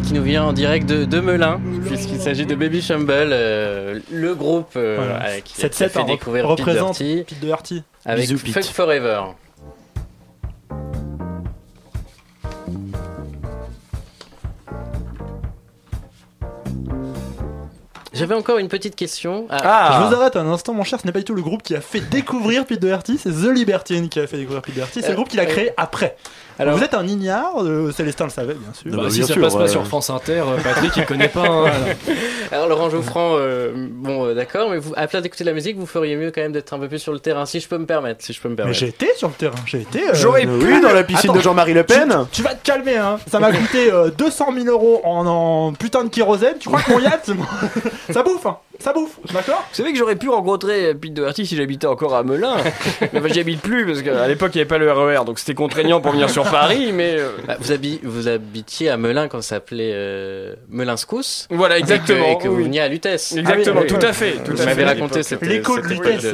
Qui nous vient en direct de, de Melun, puisqu'il s'agit de Baby Shamble, euh, le groupe euh, Voilà. euh, qui, Cette a fait découvrir Pete représente Doherty, Pete Doherty. avec Bisous, Pete. Forever. J'avais encore une petite question. Je vous arrête un instant, mon cher. Ce n'est pas du tout le groupe qui a fait découvrir Pete Doherty, c'est The Libertine qui a fait découvrir Pete Doherty. C'est le Euh, groupe qu'il a créé oui. après. Alors- vous êtes un ignare, euh, Célestin le savait bien sûr. Bah, si ça passe pas sur France Inter, euh, Patrick il connaît pas. hein, alors. Alors Laurent Geoffrand, euh, bon euh, d'accord, mais vous, à place d'écouter la musique, vous feriez mieux quand même d'être un peu plus sur le terrain, si je peux me permettre, si je peux me Mais permettre. j'ai été sur le terrain, j'ai été. euh, J'aurais euh, pu oui, dans la piscine de Jean-Marie Le Pen. Tu, tu vas te calmer, hein. Ça m'a coûté euh, 200 000 euros en, en putain de kérosène. Tu crois que mon yacht, ça bouffe, hein. Ça bouffe, d'accord Vous savez que j'aurais pu rencontrer Pete Doherty si j'habitais encore à Melun. mais enfin, j'y habite plus parce qu'à l'époque il n'y avait pas le RER donc c'était contraignant pour venir sur Paris. Mais euh, Bah, vous, habi- vous habitiez à Melun quand ça s'appelait euh, Melinscous. Voilà, Et que- exactement, Et que, vous veniez à Lutèce. Exactement, Ah oui, tout à fait, tout vous à m'avez fait. raconté cette L'écho de Lutèce,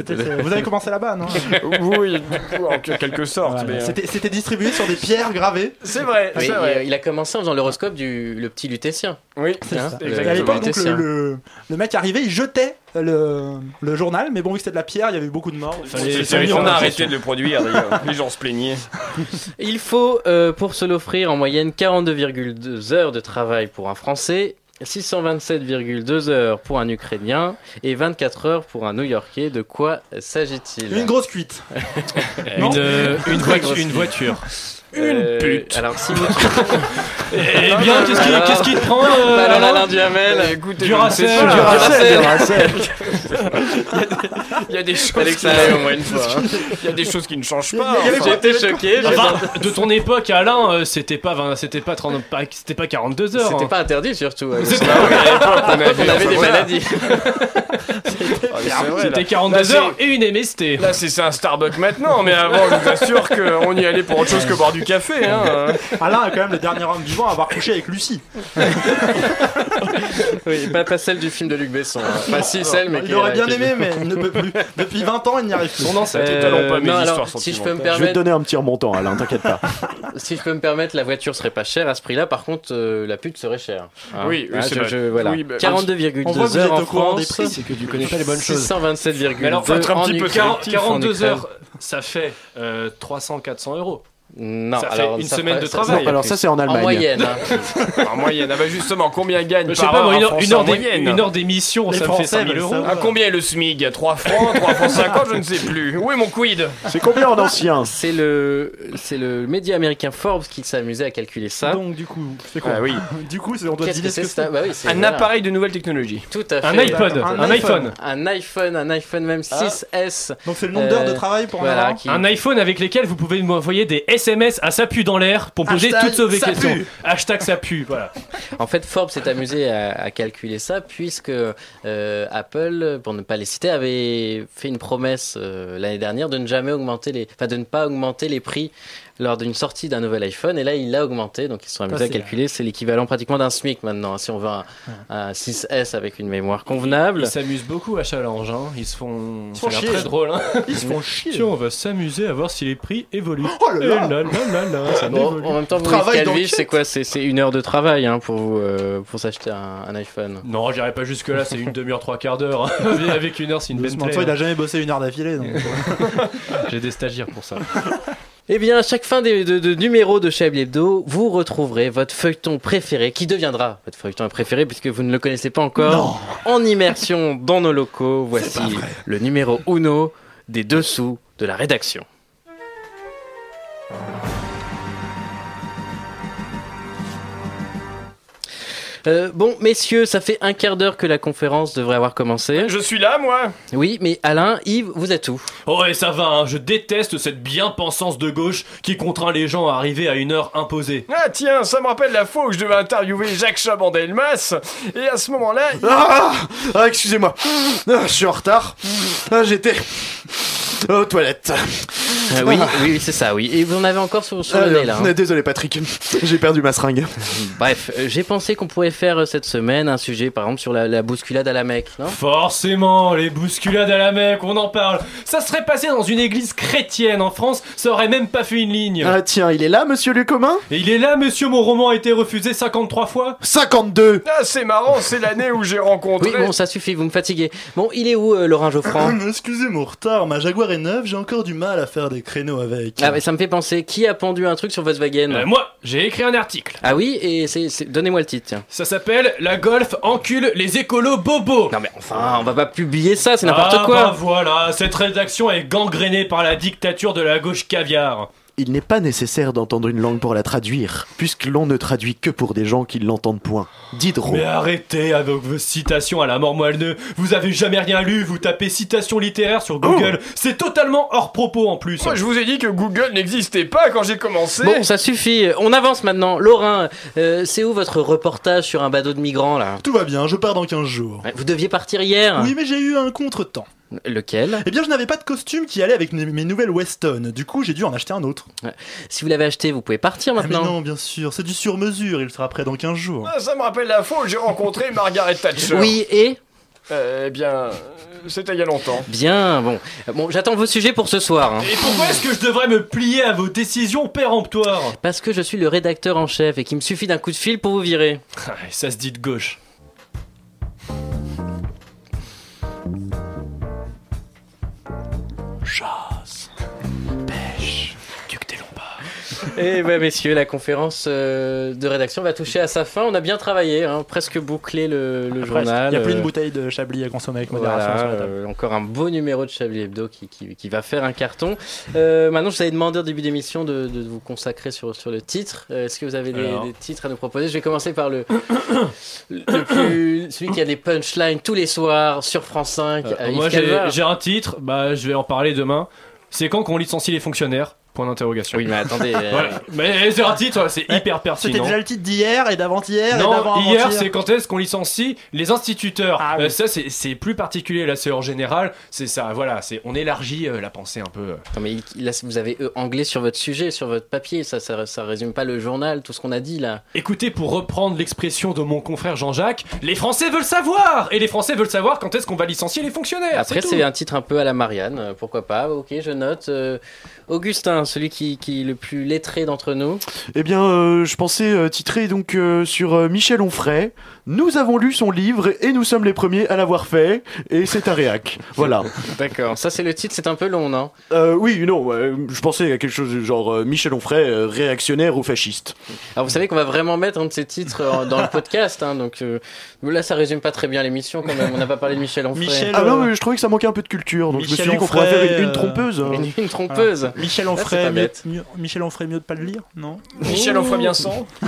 vous avez commencé là-bas, non oui, en quelque sorte. Voilà. euh, C'était distribué sur des pierres gravées. C'est vrai, c'est vrai. il, il a commencé en faisant l'horoscope du le petit lutétien. Oui, C'est Hein, ça. le- Et à l'époque, donc, lutétien. le, le, le mec arrivait, il jetait le, le journal, mais bon, vu que c'était de la pierre, il y avait eu beaucoup de morts. On a arrêté de le produire d'ailleurs. Les gens se plaignaient. Il faut, euh, pour se l'offrir, en moyenne 42,2 heures de travail pour un Français, 627,2 heures pour un Ukrainien et 24 heures pour un New-Yorkais. De quoi s'agit-il? Une grosse cuite. Une, euh, une, Très voiture, grosse une cuite. voiture. Euh, pute. Alors, si vous... Eh bien, qu'est-ce qui, qu'est-ce qui te prend euh, Ballon Alain Alain Duhamel. Duracell. je ne sais pas. Duracell. Il y a des choses. Fallait que qui- ça aille au moins une fois. hein. Il y a des choses qui ne changent pas. J'ai été choqué. j'ai Enfin, pas- de ton époque, Alain, euh, c'était pas, 20 c'était pas, 30 pas- c'était pas 42 heures. C'était hein. pas interdit surtout. à C'était- l'époque. À l'époque, on avait, des maladies. C'était là. 42 Là, c'est- heures et une MST. Là, c'est c'est un Starbucks maintenant, mais avant, je vous assure qu'on y allait pour autre chose que boire du café. Hein. Alain est quand même le dernier homme vivant à avoir couché avec Lucie. Oui, pas, pas celle du film de Luc Besson. hein. Enfin, si, celle, mais il aurait bien aimé, mais il ne peut plus. Depuis 20 ans, il n'y arrive plus. Son ancêtre. Euh, N'allons pas mes non, histoires alors, si je peux me sentimentales. Je vais te permettre, donner un petit remontant, Alain, t'inquiète pas. si je peux me permettre, la voiture serait pas chère à ce prix-là. Par contre, euh, la pute serait chère. Hein. Oui, oui, Ah, c'est je- voilà. Oui, bah, on voit que 42,2 vous heures êtes en au courant des France. prix. C'est que tu connais pas les bonnes choses. 627,2 Mais alors, faut être un en petit peu Ukraine. 40 42 en Ukraine. heures, ça fait euh, 300-400 euros. Non, Ça fait une ça semaine de travail. Alors ça, c'est en En Allemagne. moyenne. hein. En moyenne. Ah bah justement, combien gagne Je sais par pas, heure une un heure, une Français heure en une heure d'émission, Les ça me fait Français 5000 veulent euros. À combien est le SMIG 3 francs 3 francs 50 Je ne sais plus. Où est mon quid C'est combien en ancien? C'est le, c'est le média américain Forbes qui s'amusait à calculer ça. Donc, du coup, c'est quoi? Ah oui. Du coup, c'est- on doit ce c'est que c'est. Bah oui, Un voilà. appareil de nouvelle technologie. Tout à fait. Un iPod, Un iPhone. Un iPhone, un iPhone même 6S. Donc, c'est le nombre d'heures de Euh, travail pour un Un iPhone avec lesquels vous pouvez m'envoyer des SMS à ça pue dans l'air pour poser Hashtag toutes vos ça questions. pue. Hashtag ça pue, voilà. En fait, Forbes s'est amusé à, à calculer ça puisque euh, Apple, pour ne pas les citer, avait fait une promesse euh, l'année dernière de ne jamais augmenter les, enfin de ne pas augmenter les prix lors d'une sortie d'un nouvel iPhone et là il l'a augmenté donc ils se sont amusés à calculer c'est l'équivalent pratiquement d'un SMIC maintenant hein, si on veut un, un 6S avec une mémoire convenable Ils s'amusent beaucoup à Challenge, hein. ils se font. Ils se font chier. très drôle. Hein. Ils se font chier. Tiens, on va s'amuser à voir si les prix évoluent. Oh là là. Là là là là, ça Bon, évolue. en même temps, vous, Travail Yves Calvi, d'enquête. c'est quoi C'est une heure de travail hein, pour vous euh, pour s'acheter un, un iPhone. Non, j'irai pas jusque là, c'est une demi-heure, trois quarts d'heure. hein. Avec une heure, c'est une Bentley. toi, il a jamais bossé une heure d'affilée. donc. J'ai des stagiaires pour ça. Eh bien, à chaque fin de, de, de numéro de Chablis Hebdo, vous retrouverez votre feuilleton préféré, qui deviendra votre feuilleton préféré puisque vous ne le connaissez pas encore, en immersion dans nos locaux. Voici le numéro uno des dessous de la rédaction. Euh, bon, messieurs, ça fait un quart d'heure que la conférence devrait avoir commencé. Je suis là, moi Oui, mais Alain, Yves, vous êtes où? Oh, et ça va, hein, je déteste cette bien-pensance de gauche qui contraint les gens à arriver à une heure imposée. Ah tiens, ça me rappelle la fois où je devais interviewer Jacques Chaban-Delmas, et à ce moment-là... il- Ah, ah, excusez-moi. Ah, je suis en retard. Ah, j'étais aux toilettes. Euh, Oui, oui, c'est ça, oui. Et vous en avez encore sur, sur le Ah, nez, là. hein. Désolé Patrick, j'ai perdu ma seringue. Bref, euh, j'ai pensé qu'on pourrait faire euh, cette semaine un sujet, par exemple, sur la, la bousculade à la Mecque, non? Forcément, les bousculades à la Mecque, on en parle. Ça serait passé dans une église chrétienne en France, ça aurait même pas fait une ligne. Ah tiens, il est là, monsieur le commun Et il est là, monsieur, mon roman a été refusé 53 fois? 52 Ah, c'est marrant, c'est l'année où j'ai rencontré... Oui, bon, ça suffit, vous me fatiguez. Bon, il est où, euh, Laurent Geoffrand Excusez mon retard, ma Jaguar est neuve, j'ai encore du mal à faire des créneaux avec. Ah, mais ça me fait penser, qui a pendu un truc sur Volkswagen Euh, Moi, j'ai écrit un article. Ah oui, et c'est, c'est- donnez-moi le titre, tiens. Ça s'appelle La Golf encule les écolos bobos. Non mais enfin, on va pas publier ça, c'est n'importe ah, quoi. Bah voilà, cette rédaction est gangrénée par la dictature de la gauche caviar. Il n'est pas nécessaire d'entendre une langue pour la traduire, puisque l'on ne traduit que pour des gens qui l'entendent point. Diderot. Mais arrêtez avec vos citations à la mort moelleux. Vous avez jamais rien lu, vous tapez citation littéraire sur Google. C'est totalement hors propos en plus. Moi, je vous ai dit que Google n'existait pas quand j'ai commencé. Bon, ça suffit, on avance maintenant. Laurin, euh, c'est où votre reportage sur un bateau de migrants là? Tout va bien, je pars dans 15 jours. Vous deviez partir hier Oui, mais j'ai eu un contretemps. Lequel? Eh bien, je n'avais pas de costume qui allait avec mes nouvelles Weston. Du coup, j'ai dû en acheter un autre. Si vous l'avez acheté, vous pouvez partir Ah, mais maintenant. non, bien sûr, c'est du sur-mesure, il sera prêt dans 15 jours. Ah, ça me rappelle la fois où j'ai rencontré Margaret Thatcher. Oui, et? Euh, eh bien, c'était il y a longtemps. Bien, bon. Bon, j'attends vos sujets pour ce soir. hein. Et pourquoi est-ce que je devrais me plier à vos décisions péremptoires Parce que je suis le rédacteur en chef et qu'il me suffit d'un coup de fil pour vous virer. Ah, Ça se dit de gauche. Et ben messieurs, la conférence euh, de rédaction va toucher à sa fin. On a bien travaillé, hein, presque bouclé le, le journal. Il n'y a plus euh, une bouteille de Chablis à consommer avec modération Voilà, sur la table. euh, encore un beau numéro de Chablis Hebdo qui, qui, qui va faire un carton. Euh, maintenant, je vous avais demandé au début d'émission de, de vous consacrer sur, sur le titre. Euh, Est-ce que vous avez des, Alors. des titres à nous proposer? Je vais commencer par le, le plus, celui qui a des punchlines tous les soirs sur France 5. Euh, moi j'ai un titre, bah je vais en parler demain. C'est quand qu'on licencie les fonctionnaires Point d'interrogation. Oui, mais attendez. euh, Voilà. Mais c'est un titre, c'est hyper C'était pertinent. déjà le titre d'hier et d'avant-hier et Non, hier c'est quand est-ce qu'on licencie les instituteurs. Ah oui. Euh, ça c'est c'est plus particulier là, c'est en général, c'est ça. Voilà, c'est on élargit euh, la pensée un peu. euh. Non, mais il- là, vous avez euh, anglais sur votre sujet, sur votre papier. Ça, ça, ça résume pas le journal, tout ce qu'on a dit là. Écoutez, pour reprendre l'expression de mon confrère Jean-Jacques, les Français veulent savoir et les Français veulent savoir quand est-ce qu'on va licencier les fonctionnaires. Après, tout. c'est un titre un peu à la Marianne, euh, pourquoi pas. Ok, je note. Euh, Augustin, celui qui, est le plus lettré d'entre nous. Eh bien, euh, je pensais euh, titrer donc euh, sur Michel Onfray. Nous avons lu son livre et nous sommes les premiers à l'avoir fait. Et c'est un réac. Voilà. D'accord. Ça, c'est le titre, c'est un peu long, non? Euh, oui, non, je pensais à quelque chose du genre euh, Michel Onfray, euh, réactionnaire ou fasciste. Alors, vous savez qu'on va vraiment mettre un de ces titres euh, dans le podcast, hein, donc euh, là, ça résume pas très bien l'émission quand même. On n'a pas parlé de Michel Onfray. Michel- Ah non, mais je trouvais que ça manquait un peu de culture, donc je me Michel suis dit qu'on Onfray, pourrait faire une, une trompeuse. hein. Une, une trompeuse. Michel Ah, Onfray, mieux, mieux- Michel Onfray, mieux de pas le lire, non? Michel Onfray bien sang.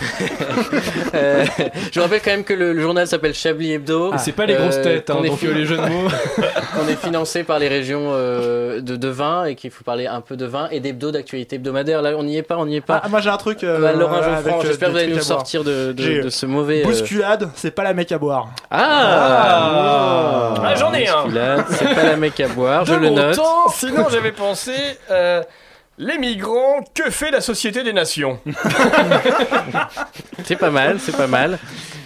Euh, je vous rappelle quand même que le, le journal s'appelle Chablis Hebdo. Et c'est pas les grosses Euh, têtes, hein, donc fi- euh, les jeux de mots. On est financé par les régions euh, de, de vin et qu'il faut parler un peu de vin et d'hebdo d'actualité hebdomadaire. Là, on n'y est pas, on n'y est pas. Ah, moi j'ai un truc. euh, Bah, Laurent j'espère que vous allez nous sortir de, de- J'ai- de ce mauvais. euh, Bousculade, c'est pas la mec à boire. Ah, Ah, j'en ai un. bousculade, C'est pas la mec à boire, je le note. temps, sinon j'avais pensé. euh, Les migrants, que fait la Société des Nations? C'est pas mal, c'est pas mal.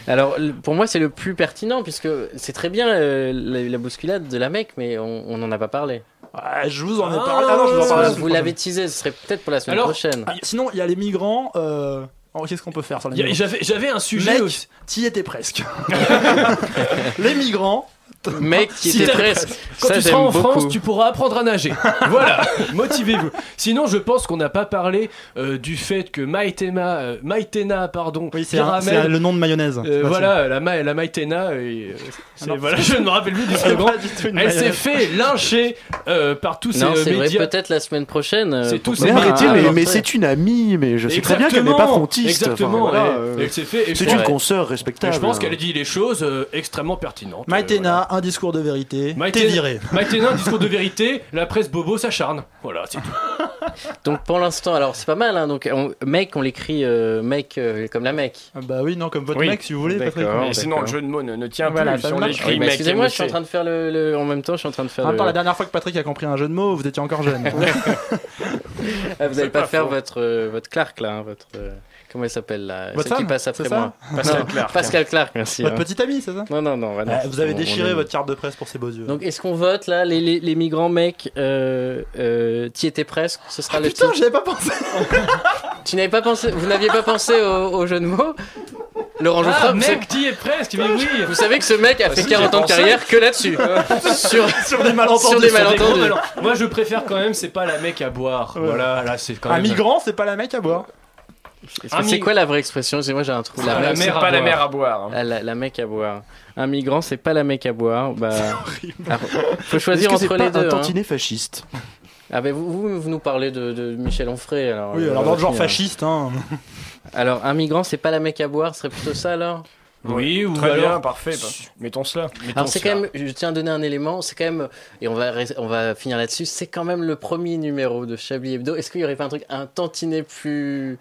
Alors, pour moi, c'est le plus pertinent, puisque c'est très bien euh, la, la bousculade de la mec, mais on n'en a pas parlé. Ah, je vous en ai parlé. Ah non, je vous en parle Vous l'avez teasé, ce serait peut-être pour la semaine Alors, prochaine. ah, sinon, il y a les migrants. euh, oh, Qu'est-ce qu'on peut faire sur les Y a- migrants? J'avais un sujet Mec, t'y étais presque. les migrants. Mec, qui Si était presque. Quand Ça, tu seras en France, tu pourras apprendre à nager. voilà, motivez-vous. Sinon, je pense qu'on n'a pas parlé euh, du fait que Maïtena, euh, Maïtena, pardon, Oui, c'est le nom de mayonnaise. euh, voilà, la, ma la Maïtena, et, euh, c'est- non, voilà, c'est- je ne me rappelle plus du slogan. Elle s'est fait lyncher euh, par tous Non, ces c'est vrai, médias. peut-être la semaine prochaine. euh, C'est tous ces mais, c'est une amie, mais je sais très bien qu'elle n'est pas Exactement, frontiste. enfin, Exactement, voilà, C'est une consoeur respectable. Je pense qu'elle a dit les choses extrêmement pertinentes. Maïtena, un discours de vérité. Maïté- T'es viré. Maïtena, un discours de vérité, la presse bobo s'acharne. Voilà, c'est tout. Donc pour l'instant, alors c'est pas mal. Hein, donc on- mec, on l'écrit euh, mec euh, comme la mec. Ah Bah oui, non, comme votre Oui. mec, si vous voulez. D'accord. Patrick. Mais sinon, le jeu de mots ne, ne tient Voilà, plus. ça Si on marche. l'écrit Oui, excusez-moi, je suis en train de faire le, le- En même temps, je suis en train de faire. Temps, le- la dernière fois que Patrick a compris un jeu de mots, vous étiez encore jeune. Ah, vous C'est allez pas, pas faire votre euh, votre Clark là, hein, votre. Comment elle s'appelle là? Votre Celle qui passe après moi. Pascal Clark. Pascal Clark, merci. Votre hein. petite amie, c'est ça? Non, non, non. voilà, Ah, Vous avez déchiré on- votre carte de presse pour ses beaux yeux. Donc est-ce qu'on vote là? Les, les, les migrants mecs euh, euh, T'y étais presque? Ce sera le Ah, Putain, titre. j'y avais pas pensé. Tu n'avais pas pensé Vous n'aviez pas pensé au, au jeu de mots? Laurent Ah, Geoffroy, vous, mec, t'y es presque, mais oui. vous savez que ce mec a Bah fait si, 40 j'ai ans de carrière que là-dessus. sur, Sur des malentendus. sur des sur des- malentendus. Moi, je préfère quand même, c'est pas la mec à boire. Voilà, là, c'est quand Un même. migrant, c'est pas la mec à boire. C'est mi- quoi la vraie expression? Moi j'ai un trou. Ah, la mer à pas la mer à boire. hein. Ah, la, la mec à boire. Un migrant, c'est pas la mec à boire. Bah, ah, faut Est-ce choisir entre pas les deux. un hein. tantinet fasciste? Ah bah vous, vous, vous nous parlez de, de Michel Onfray alors. Oui, euh, alors dans le genre finir. fasciste, hein. Alors un migrant, c'est pas la mec à boire, ce serait plutôt ça alors? Oui, ou Très alors. bien, parfait. bah, Mettons cela. Alors c'est quand même, je tiens à donner un élément, c'est quand même, et on va on va finir là-dessus, c'est quand même le premier numéro de Chablis Hebdo. Est-ce qu'il y aurait pas un truc, un tantinet plus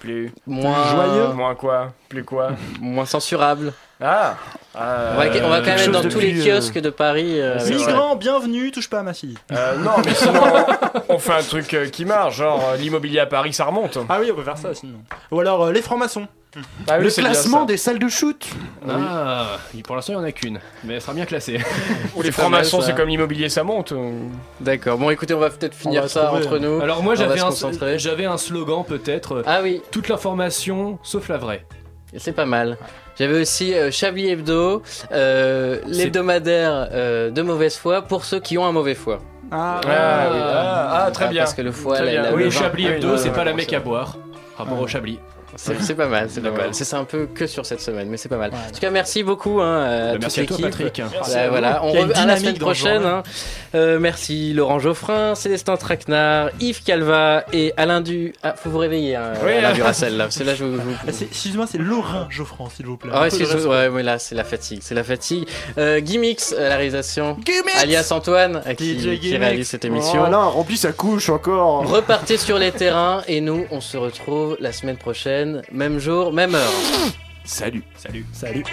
Plus moins joyeux Moins quoi Plus quoi moins censurable Ah euh, on, va, on va quand même être dans tous les kiosques de Paris. euh. Migrant, bienvenue, touche pas à ma fille. euh, non, mais sinon, on fait un truc euh, qui marche, genre euh, l'immobilier à Paris, ça remonte. Ah oui, on peut faire ça sinon. Ou alors euh, les francs-maçons. Ah oui, Le classement des salles de shoot Ah, pour l'instant, il y en a qu'une, mais elle sera bien classée. Ou les francs-maçons, c'est comme l'immobilier, ça monte. D'accord. Bon, écoutez, on va peut-être finir va ça trouver. entre nous. Alors, moi, j'avais un, concentrer. j'avais un slogan peut-être euh, Ah oui, toute l'information sauf la vraie. c'est pas mal. J'avais aussi euh, Chablis Hebdo, euh, l'hebdomadaire euh, de mauvaise foi pour ceux qui ont un mauvais foie. Ah, Ah, oui, ah, ah, très Ah, bien. Parce que le foie, la- Oui, le Chablis Hebdo, c'est pas la mec à boire. Rapport au Chablis. C'est pas mal, c'est pas mal. C'est un peu que sur cette semaine, mais c'est pas mal. En tout cas, merci beaucoup hein, à Bah, toute merci à toi, l'équipe. Patrick. Merci Bah, à voilà, on revient la semaine prochaine. genre-là. hein. Euh, merci Laurent Geoffrin, Célestin Traquenard, Yves Calva et Alain Du. Ah, faut vous réveiller, hein, Oui, Alain euh. Duracell là, là je vous. Ah, c'est- Excuse-moi, c'est Laurent Geoffrand, s'il vous plaît. Ah Un ouais, mais là c'est la fatigue, c'est la fatigue. Euh, Gimmix à la réalisation, Gimmicks alias Antoine, à qui, qui réalise cette émission. Voilà, remplis sa couche encore. Repartez sur les terrains et nous on se retrouve la semaine prochaine, même jour, même heure. Salut. Salut. Salut.